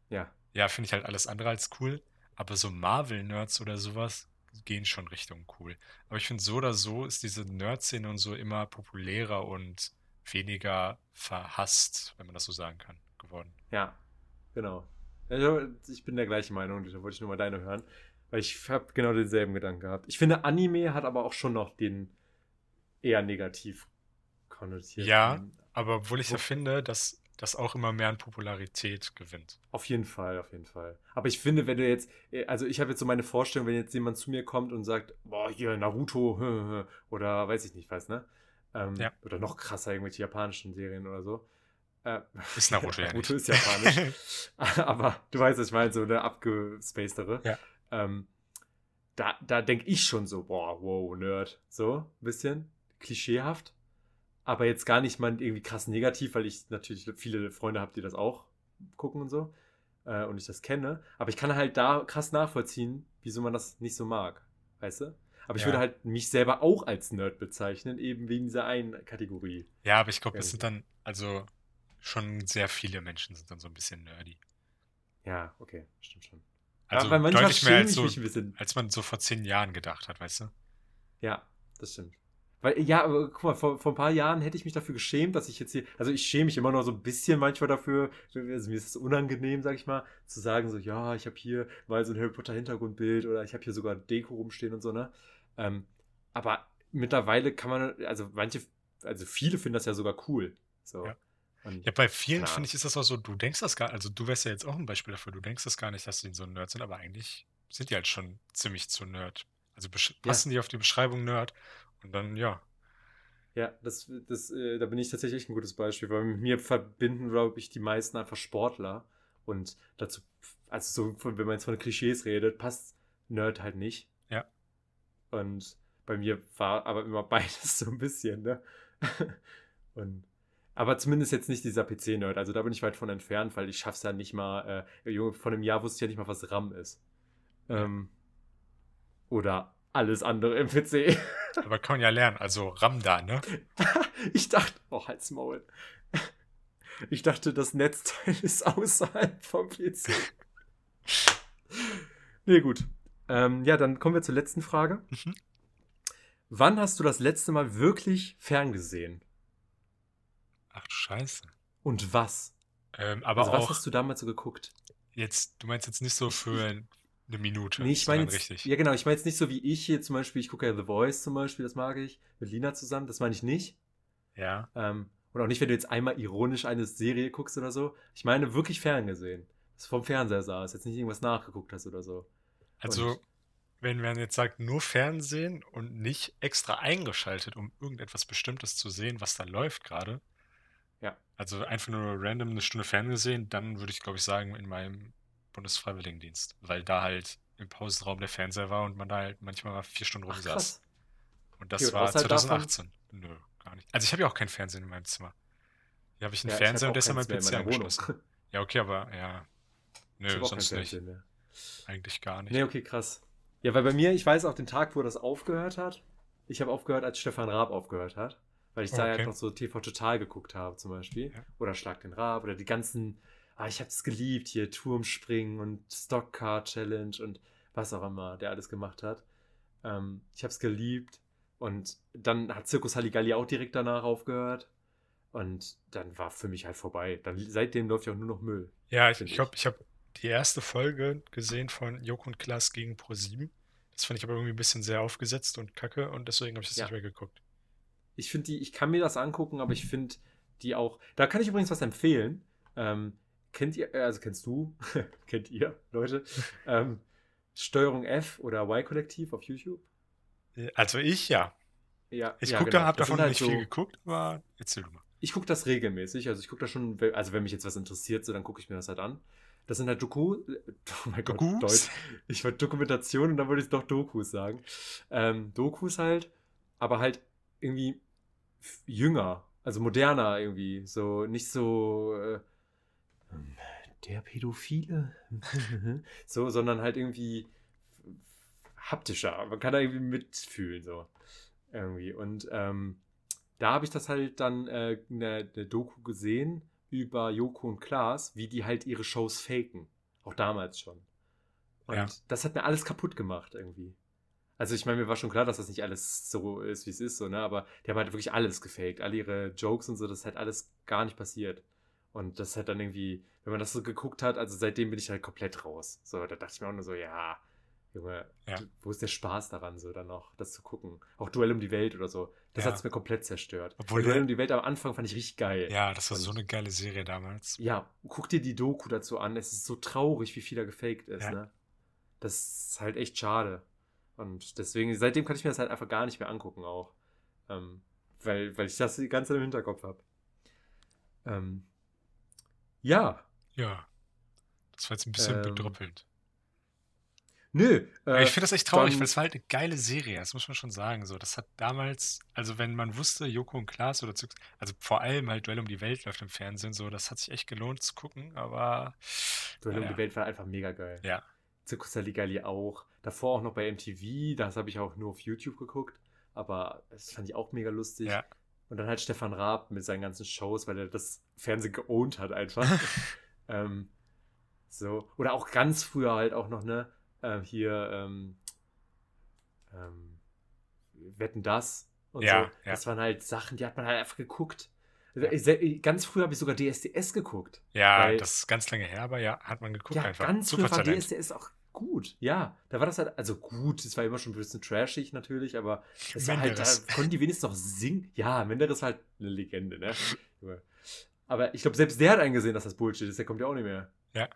Ja.
Ja, finde ich halt alles andere als cool. Aber so Marvel-Nerds oder sowas gehen schon Richtung cool. Aber ich finde, so oder so ist diese Nerd-Szene und so immer populärer und weniger verhasst, wenn man das so sagen kann, geworden.
Ja, genau. Also, ich bin der gleichen Meinung, da wollte ich nur mal deine hören. Weil ich habe genau denselben Gedanken gehabt. Ich finde, Anime hat aber auch schon noch den eher negativ konnotierten.
Ja, aber obwohl ich ja finde, dass das auch immer mehr an Popularität gewinnt.
Auf jeden Fall, auf jeden Fall. Aber ich finde, wenn du jetzt, äh, also ich habe jetzt so meine Vorstellung, wenn jetzt jemand zu mir kommt und sagt, boah, hier Naruto oder weiß ich nicht was, ne? Ähm,
Ja.
Oder noch krasser, irgendwelche japanischen Serien oder so. Äh,
Ist Naruto ja
Naruto
nicht.
ist japanisch. Aber du weißt, was ich meine, so eine abgespacedere.
Ja.
Ähm, da da denke ich schon so, boah, wow, Nerd. So, ein bisschen klischeehaft. Aber jetzt gar nicht mal irgendwie krass negativ, weil ich natürlich viele Freunde habe, die das auch gucken und so. Äh, und ich das kenne. Aber ich kann halt da krass nachvollziehen, wieso man das nicht so mag. Weißt du? Aber ich
Ja.
würde halt mich selber auch als Nerd bezeichnen, eben wegen dieser einen Kategorie.
Ja, aber ich glaube, das sind dann, also schon sehr viele Menschen sind dann so ein bisschen nerdy.
Ja, okay, stimmt schon.
Also
ja,
deutlich mehr als so,
mich ein bisschen.
als man so vor zehn Jahren gedacht hat, weißt du?
Ja, das stimmt. Weil, ja, aber guck mal, vor, vor ein paar Jahren hätte ich mich dafür geschämt, dass ich jetzt hier, also ich schäme mich immer noch so ein bisschen manchmal dafür, also mir ist es unangenehm, sag ich mal, zu sagen so, ja, ich habe hier mal so ein Harry Potter Hintergrundbild oder ich habe hier sogar Deko rumstehen und so, ne? Ähm, aber mittlerweile kann man, also manche, also viele finden das ja sogar cool. So.
Ja.
Und,
Ja, bei vielen finde ich, ist das auch so, du denkst das gar, also du wärst ja jetzt auch ein Beispiel dafür, du denkst das gar nicht, dass die so ein Nerd sind, aber eigentlich sind die halt schon ziemlich zu Nerd. Also besch-
Ja.
passen die auf die Beschreibung Nerd und dann, ja,
Ja, das, das, äh, da bin ich tatsächlich ein gutes Beispiel, weil mit mir verbinden, glaube ich, die meisten einfach Sportler. Und dazu, also so, von- wenn man jetzt von Klischees redet, passt Nerd halt nicht. Und bei mir war aber immer beides so ein bisschen, ne? Und, aber zumindest jetzt nicht dieser PC-Nerd. Also da bin ich weit von entfernt, weil ich schaff's ja nicht mal, äh, Junge, vor einem Jahr wusste ich ja nicht mal, was RAM ist. Ähm, oder alles andere im PC.
aber kann man ja lernen, also Ramda, ne?
Ich dachte, oh, halt's Maul. Ich dachte, das Netzteil ist außerhalb vom PC. Nee, gut. Ähm, ja, dann kommen wir zur letzten Frage.
Mhm.
Wann hast du das letzte Mal wirklich ferngesehen?
Ach du Scheiße.
Und was?
Ähm, aber
also, was
auch
hast du damals so geguckt?
jetzt, du meinst jetzt nicht so für eine Minute,
Nee, ich meine jetzt,
richtig.
ja genau, ich meine jetzt nicht so wie ich hier zum Beispiel, ich gucke ja The Voice zum Beispiel, das mag ich, mit Lina zusammen, das meine ich nicht.
Ja.
Ähm, und auch nicht, wenn du jetzt einmal ironisch eine Serie guckst oder so. Ich meine wirklich ferngesehen. Dass du vom Fernseher saß, jetzt nicht irgendwas nachgeguckt hast oder so.
Also,
Und-
wenn man jetzt sagt, nur Fernsehen und nicht extra eingeschaltet, um irgendetwas Bestimmtes zu sehen, was da läuft gerade.
Ja.
Also einfach nur random eine Stunde Fernsehen, dann würde ich, glaube ich, sagen, in meinem Bundesfreiwilligendienst. Weil da halt im Pausenraum der Fernseher war und man da halt manchmal mal vier Stunden rumsaß. Und das
und
war
außerhalb davon?
2018. Nö, gar nicht. Also ich habe ja auch kein Fernsehen in meinem Zimmer. Hier habe ich einen
Ja,
Fernseher
hab
und deshalb mein PC angeschlossen. Ja, okay, aber ja.
Ich
Nö, sonst nicht.
Fernsehen.
Eigentlich gar nicht.
Nee, okay, krass. Ja, weil bei mir, ich weiß auch den Tag, wo das aufgehört hat. Ich habe aufgehört, als Stefan Raab aufgehört hat. Weil ich da
Okay.
halt noch so TV Total geguckt habe, zum Beispiel.
Ja.
Oder Schlag den Raab oder die ganzen. Ah, ich habe es geliebt hier. Turmspringen und Stockcar Challenge und was auch immer der alles gemacht hat. Ähm, ich habe es geliebt. Und dann hat Zirkus Halligalli auch direkt danach aufgehört. Und dann war für mich halt vorbei. Dann, seitdem läuft ja auch nur noch Müll.
Ja, ich
Finde
ich glaube, ich habe die erste Folge gesehen von Joko und Klaas gegen Pro7. Das fand ich aber irgendwie ein bisschen sehr aufgesetzt und kacke und deswegen habe ich das
Ja.
nicht mehr geguckt.
Ich finde die, ich kann mir das angucken, aber ich finde die auch. Da kann ich übrigens was empfehlen. Ähm, kennt ihr, also kennst du, kennt ihr, Leute, ähm, Steuerung F oder Y-Kollektiv auf YouTube?
Also ich, ja.
Ja,
Ich
ja,
guck
genau.
da, habe davon
halt
nicht
so,
viel geguckt, aber erzähl du mal.
Ich gucke das regelmäßig. Also ich gucke das schon, also wenn mich jetzt was interessiert, so dann gucke ich mir das halt an. Das sind halt Doku, oh mein Gott,
Dokus?
Deutsch. Ich wollte Dokumentation und dann würde ich doch Dokus sagen. Ähm, Dokus halt, aber halt irgendwie jünger, also moderner irgendwie, so nicht so äh, ähm, der Pädophile, so, sondern halt irgendwie haptischer. Man kann da irgendwie mitfühlen, so. Irgendwie. Und ähm, da habe ich das halt dann äh, eine, eine Doku gesehen über Joko und Klaas, wie die halt ihre Shows faken. Auch damals schon. Und
Ja.
das hat mir alles kaputt gemacht irgendwie. Also ich meine, mir war schon klar, dass das nicht alles so ist, wie es ist, so, ne? Aber die haben halt wirklich alles gefaked. Alle ihre Jokes und so, das ist halt alles gar nicht passiert. Und das hat dann irgendwie, wenn man das so geguckt hat, also seitdem bin ich halt komplett raus. So, da dachte ich mir auch nur so, ja, Junge,
Ja.
wo ist der Spaß daran, so dann noch, das zu gucken? Auch Duell um die Welt oder so. Das
Ja.
hat es mir komplett zerstört.
Obwohl
Duell um die Welt am Anfang fand ich richtig geil.
Ja, das war so
Und-
eine geile Serie damals.
Ja, guck dir die Doku dazu an. Es ist so traurig, wie viel da gefaked ist.
Ja.
Ne? Das ist halt echt schade. Und deswegen, seitdem kann ich mir das halt einfach gar nicht mehr angucken auch. Ähm, weil, weil ich das die ganze Zeit im Hinterkopf habe. Ähm, ja,
Ja. Das war jetzt ein bisschen
Ähm,
bedrüppelt.
Nö. Äh,
ich finde das echt traurig,
dann-
weil es war halt eine geile Serie, das muss man schon sagen. So, das hat damals, also wenn man wusste, Joko und Klaas oder Zux, also vor allem halt Duell um die Welt läuft im Fernsehen, so, das hat sich echt gelohnt zu gucken, aber
Duell um
naja.
die Welt war einfach mega geil.
Ja.
Zirkus Saligalli auch. Davor auch noch bei MTV. Das habe ich auch nur auf YouTube geguckt. Aber das fand ich auch mega lustig.
Ja.
Und dann halt Stefan Raab mit seinen ganzen Shows, weil er das Fernsehen geowned hat einfach. ähm, so. Oder auch ganz früher halt auch noch, ne? Ähm, hier, ähm, ähm, Wetten das und
Ja,
so.
ja.
Das waren halt Sachen, die hat man halt einfach geguckt. Se- Ganz früher habe ich sogar DSDS geguckt.
Ja, das ist ganz lange her, aber ja, hat man geguckt
Ja,
einfach.
ganz früher war. DSDS auch gut. Ja, da war das halt, also gut, es war immer schon ein bisschen trashig natürlich, aber es war halt, da konnten die wenigstens noch singen. Ja, Menderes war halt eine Legende, ne? Aber ich glaube, selbst der hat eingesehen, dass das Bullshit ist, der kommt ja auch nicht mehr.
Ja.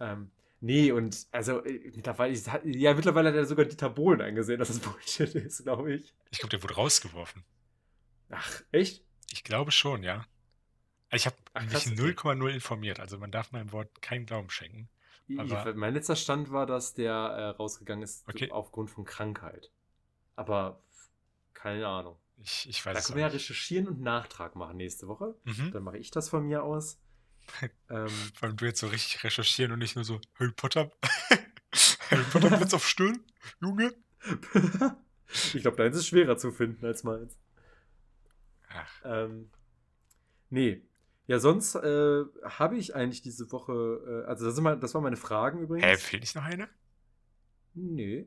Ähm, nee, und also äh, mittlerweile, ja, mittlerweile hat er sogar Dieter Bohlen eingesehen, dass das Bullshit ist, glaube ich.
Ich glaube, der wurde rausgeworfen.
Ach, echt?
Ich glaube schon, ja. Ich habe mich
krass, okay.
0,0 informiert, also man darf meinem Wort keinen Glauben schenken. Aber-
mein letzter Stand war, dass der äh, rausgegangen ist
Okay.
aufgrund von Krankheit. Aber keine Ahnung.
Ich, ich
Da
weiß es
können wir ja recherchieren und Nachtrag machen nächste Woche.
Mhm.
Dann mache ich das von mir aus. Ähm,
Vor allem du jetzt so richtig recherchieren und nicht nur so Harry Potter. Harry Potter Blitz auf Stirn, Junge.
ich glaube, deins ist schwerer zu finden als meins.
Ach,
Ähm, nee. Ja, sonst äh, habe ich eigentlich diese Woche, äh, also das, sind mal, das waren meine Fragen übrigens.
hä, fehlt nicht noch eine?
Nee.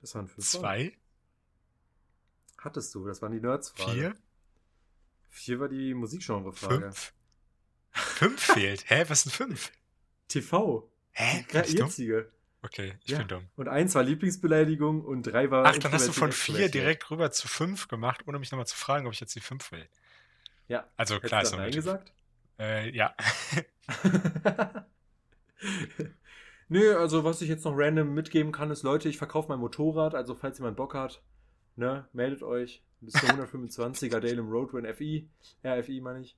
Das waren fünf.
Zwei?
Hattest du, das waren die Nerds-Fragen.
Vier?
Vier war die Musikgenre-Frage.
Fünf? Fünf fehlt. Hä, was sind fünf?
TV.
Hä? Bin ich dumm?
jetzige.
Okay, ich
Ja.
bin dumm.
Und eins war Lieblingsbeleidigung und drei war.
Ach, dann hast du von vier direkt rüber zu fünf gemacht, ohne mich nochmal zu fragen, ob ich jetzt die fünf will.
Ja.
Also
Hättest
klar ist noch
gesagt?
Äh, ja.
Nö, also was ich jetzt noch random mitgeben kann, ist, Leute, ich verkaufe mein Motorrad, also falls jemand Bock hat, ne, meldet euch. Das ist der 125er Dale im Roadwin FI, RFI meine ich.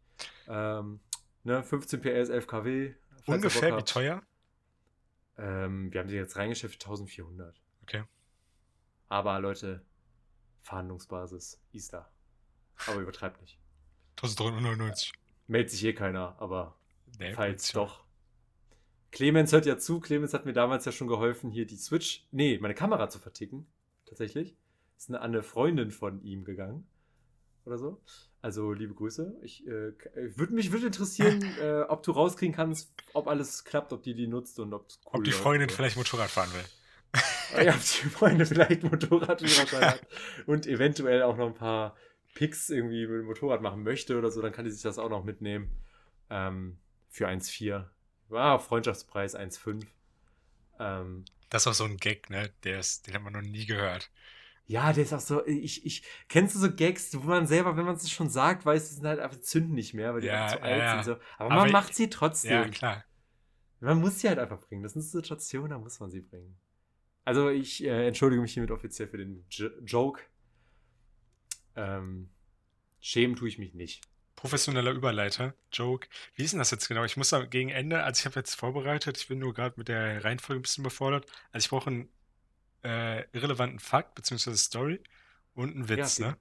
Ähm, ne, 15 PS, 11 kW.
Ungefähr wie teuer?
Ähm, wir haben sie jetzt reingeschifft, 1400.
Okay.
Aber Leute, Verhandlungsbasis, ist da. Aber übertreibt nicht.
1399.
Meldet sich eh keiner, aber
Nee,
Falls doch. Clemens hört ja zu. Clemens hat mir damals ja schon geholfen, hier die Switch, nee, meine Kamera zu verticken. Tatsächlich. Ist eine, an eine Freundin von ihm gegangen. Oder so. Also, liebe Grüße. Ich äh, äh, würde mich würde interessieren, äh, ob du rauskriegen kannst, ob alles klappt, ob die die nutzt und ob cool
Ob die Freundin
so.
vielleicht Motorrad fahren will.
Ah, ja, ob die Freundin vielleicht Motorradführerschein hat und eventuell auch noch ein paar Picks irgendwie mit dem Motorrad machen möchte oder so, dann kann die sich das auch noch mitnehmen. Ähm, für 1,4. Wow, Freundschaftspreis 1,5. Ähm,
Das ist auch so ein Gag, ne? Der ist, den hat man noch nie gehört.
Ja, der ist auch so, ich, ich, kennst du so Gags, wo man selber, wenn man es schon sagt, weiß, die sind halt einfach zünden nicht mehr, weil die
Ja,
einfach zu alt
ja.
sind. So. Aber,
Aber
man
ich-
macht sie trotzdem.
Ja, klar.
Man muss sie halt einfach bringen. Das ist eine Situation, da muss man sie bringen. Also ich äh, entschuldige mich hiermit offiziell für den J Joke. Ähm, schämen tue ich mich nicht.
Professioneller Überleiter, Joke. Wie ist denn das jetzt genau? Ich muss da gegen Ende, also ich habe jetzt vorbereitet, ich bin nur gerade mit der Reihenfolge ein bisschen überfordert. Also ich brauche einen äh, irrelevanten Fakt beziehungsweise Story und einen Witz,
Ja,
ne?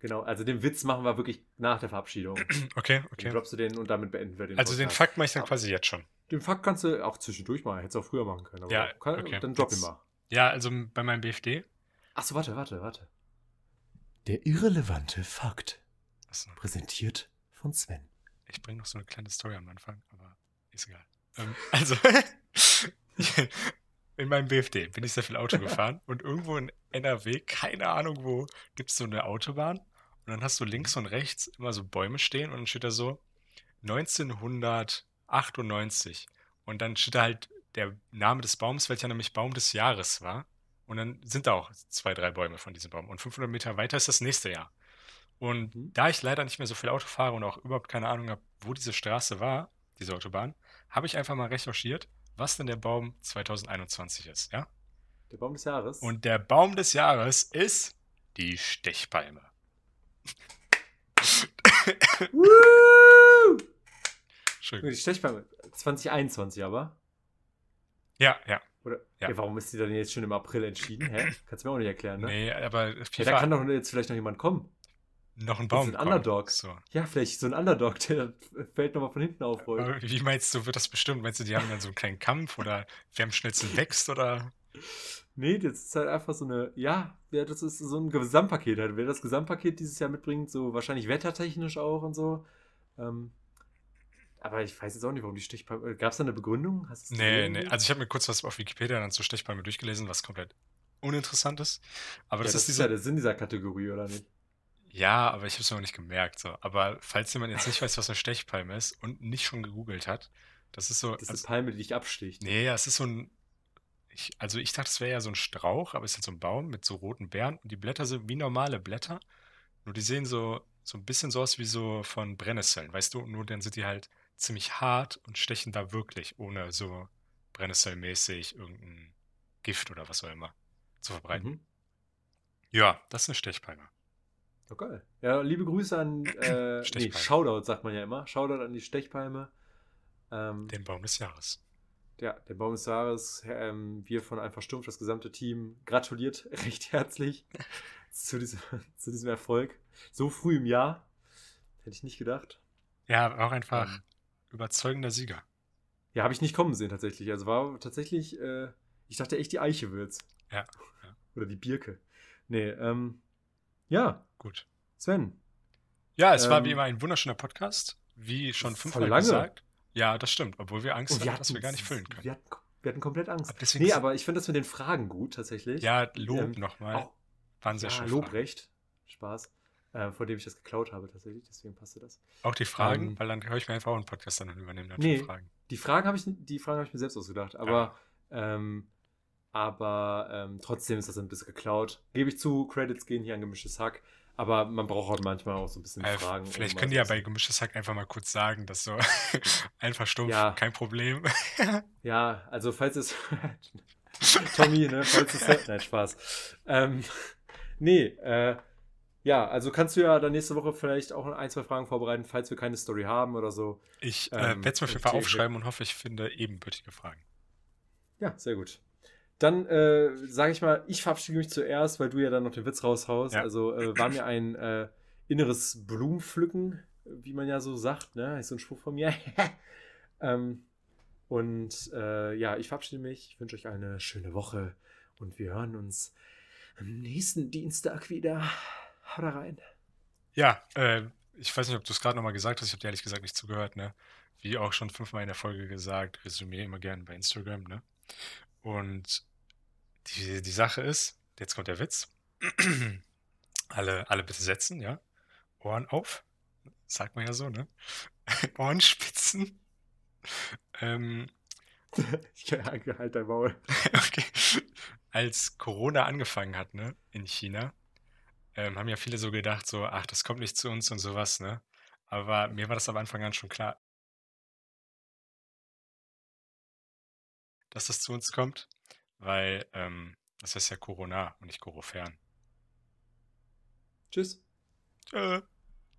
Genau, also den Witz machen wir wirklich nach der Verabschiedung.
Okay,
Dann
okay.
droppst du den und damit beenden wir den
Also den
Podcast.
Fakt mache ich dann
Aber-
quasi jetzt schon.
Den Fakt kannst du auch zwischendurch mal, hättest du auch früher machen können. Aber
Ja,
kann,
okay.
dann drop ihn
Jetzt-
mal.
Ja, also bei meinem BFD.
Achso, warte, warte, warte. Der irrelevante Fakt.
Achso,
Präsentiert von Sven.
ich bringe noch so eine kleine Story am Anfang, aber ist egal. Ähm, also, in meinem BFD bin ich sehr viel Auto gefahren und irgendwo in NRW, keine Ahnung wo, gibt es so eine Autobahn und dann hast du links und rechts immer so Bäume stehen und dann steht da so 1998 und dann steht da halt der Name des Baums, welcher nämlich Baum des Jahres war und dann sind da auch zwei, drei Bäume von diesem Baum und 500 Meter weiter ist das nächste Jahr. Und
Mhm.
da ich leider nicht mehr so viel Auto fahre und auch überhaupt keine Ahnung habe, wo diese Straße war, diese Autobahn, habe ich einfach mal recherchiert, was denn der Baum 2021 ist, ja?
Der Baum des Jahres.
Und der Baum des Jahres ist die Stechpalme.
Woo! Die Stechpalme. 2021 aber.
Ja, ja.
Oder?
Ja.
Ja. warum ist die dann jetzt schon im April entschieden? Hä? Kannst du mir auch nicht erklären, ne?
Nee, aber
Ja,
FIFA
da kann doch jetzt vielleicht noch jemand kommen.
Noch ein Baum
ein
kommen.
Underdog.
So.
Ja, vielleicht so ein Underdog, der fällt nochmal von hinten aufrollt.
Wie meinst du, wird das bestimmt? Meinst du, die haben dann so einen kleinen Kampf oder wer am schnellsten wächst oder?
Nee, das ist halt einfach so eine, ja, ja, das ist so ein Gesamtpaket halt. Wer das Gesamtpaket dieses Jahr mitbringt, so wahrscheinlich wettertechnisch auch und so. Ähm, aber ich weiß jetzt auch nicht, warum die Stechpalme. Gab es da eine Begründung? Hast
Nee,
gesehen
nee. Also ich habe mir kurz was auf Wikipedia dann zur Stechpalme durchgelesen, was komplett uninteressant ist. Aber
ja,
das,
das
ist
ist
diese.
ja der Sinn dieser Kategorie, oder nicht?
Ja, aber ich habe es noch nicht gemerkt. So. Aber falls jemand jetzt nicht weiß, was eine Stechpalme ist und nicht schon gegoogelt hat, das ist so.
Das ist
also,
eine Palme, die dich absticht.
nee, ja, es ist so ein. Ich, also ich dachte, es wäre ja so ein Strauch, aber es ist halt so ein Baum mit so roten Beeren und die Blätter sind wie normale Blätter. Nur die sehen so, so ein bisschen so aus wie so von Brennnesseln, weißt du? Nur dann sind die halt ziemlich hart und stechen da wirklich, ohne so brennnesselmäßig irgendein Gift oder was auch immer zu verbreiten.
Mhm.
Ja, das ist eine Stechpalme.
Oh, geil. Ja, liebe Grüße an, äh, nee. Shoutout sagt man ja immer. Shoutout an die Stechpalme. Ähm,
Den Baum des Jahres.
ja, der Baum des Jahres. Ähm, wir von Einfach Stumpf, das gesamte Team, gratuliert recht herzlich zu diesem, zu diesem Erfolg. So früh im Jahr. Hätte ich nicht gedacht.
Ja, auch einfach
Ähm,
überzeugender Sieger.
Ja, habe ich nicht kommen sehen tatsächlich. Also war tatsächlich, äh, ich dachte echt, die Eiche wird's.
Ja, ja.
Oder die Birke. Nee, ähm, ja,
Gut.
Sven.
Ja, es war
Ähm,
wie immer ein wunderschöner Podcast. Wie schon fünfmal gesagt. Ja, das stimmt. Obwohl wir Angst
Und
hatten, dass wir gar nicht füllen können.
Wir hatten, wir hatten komplett Angst.
Aber deswegen
nee, aber ich finde das mit den Fragen gut, tatsächlich.
Ja, Lob
Ähm,
nochmal. Waren sehr
ja,
schön.
Lobrecht. Spaß. Äh, vor dem ich das geklaut habe, tatsächlich. Deswegen passte das.
Auch die Fragen,
Ähm,
weil dann höre ich mir einfach auch einen Podcast dann und übernehme dann
Nee.
Fragen.
Die Fragen habe ich, die Fragen habe ich mir selbst ausgedacht. Aber, ähm, aber ähm, trotzdem ist das ein bisschen geklaut. Gebe ich zu, Credits gehen hier an gemischtes Hack. Aber man braucht halt manchmal auch so ein bisschen
Äh,
Fragen.
vielleicht können die ja bei gemischtes Hack einfach mal kurz sagen, dass so einfach stumpf,
Ja.
kein Problem.
Ja, also falls es. Tommy, ne, falls es. Nein, Spaß. Ähm, nee, äh, ja, also kannst du ja dann nächste Woche vielleicht auch ein, zwei Fragen vorbereiten, falls wir keine Story haben oder so.
Ich äh,
Ähm,
werde es mir auf jeden Fall aufschreiben und hoffe, ich finde ebenbürtige Fragen.
Ja, sehr gut. Dann äh, sage ich mal, ich verabschiede mich zuerst, weil du ja dann noch den Witz raushaust.
Ja.
Also äh, war mir ein äh, inneres Blumenpflücken, wie man ja so sagt, ne? Ist so ein Spruch von mir. ähm, und äh, ja, ich verabschiede mich. Ich wünsche euch eine schöne Woche und wir hören uns am nächsten Dienstag wieder. Haut da rein.
Ja, äh, ich weiß nicht, ob du es gerade nochmal gesagt hast. Ich habe dir ehrlich gesagt nicht zugehört, ne? Wie auch schon fünfmal in der Folge gesagt, resümiere immer gerne bei Instagram, ne? Und die, die Sache ist, jetzt kommt der Witz. alle, alle bitte setzen, ja? Ohren auf. Sagt man ja so, ne? Ohrenspitzen. ähm,
Ich halt dein Maul.
okay. Als Corona angefangen hat, ne, in China, ähm, haben ja viele so gedacht, so, ach, das kommt nicht zu uns und sowas, ne? Aber mir war das am Anfang an schon klar, dass das zu uns kommt, weil ähm, das heißt ja Corona und nicht Corofern.
Tschüss.
Tschö.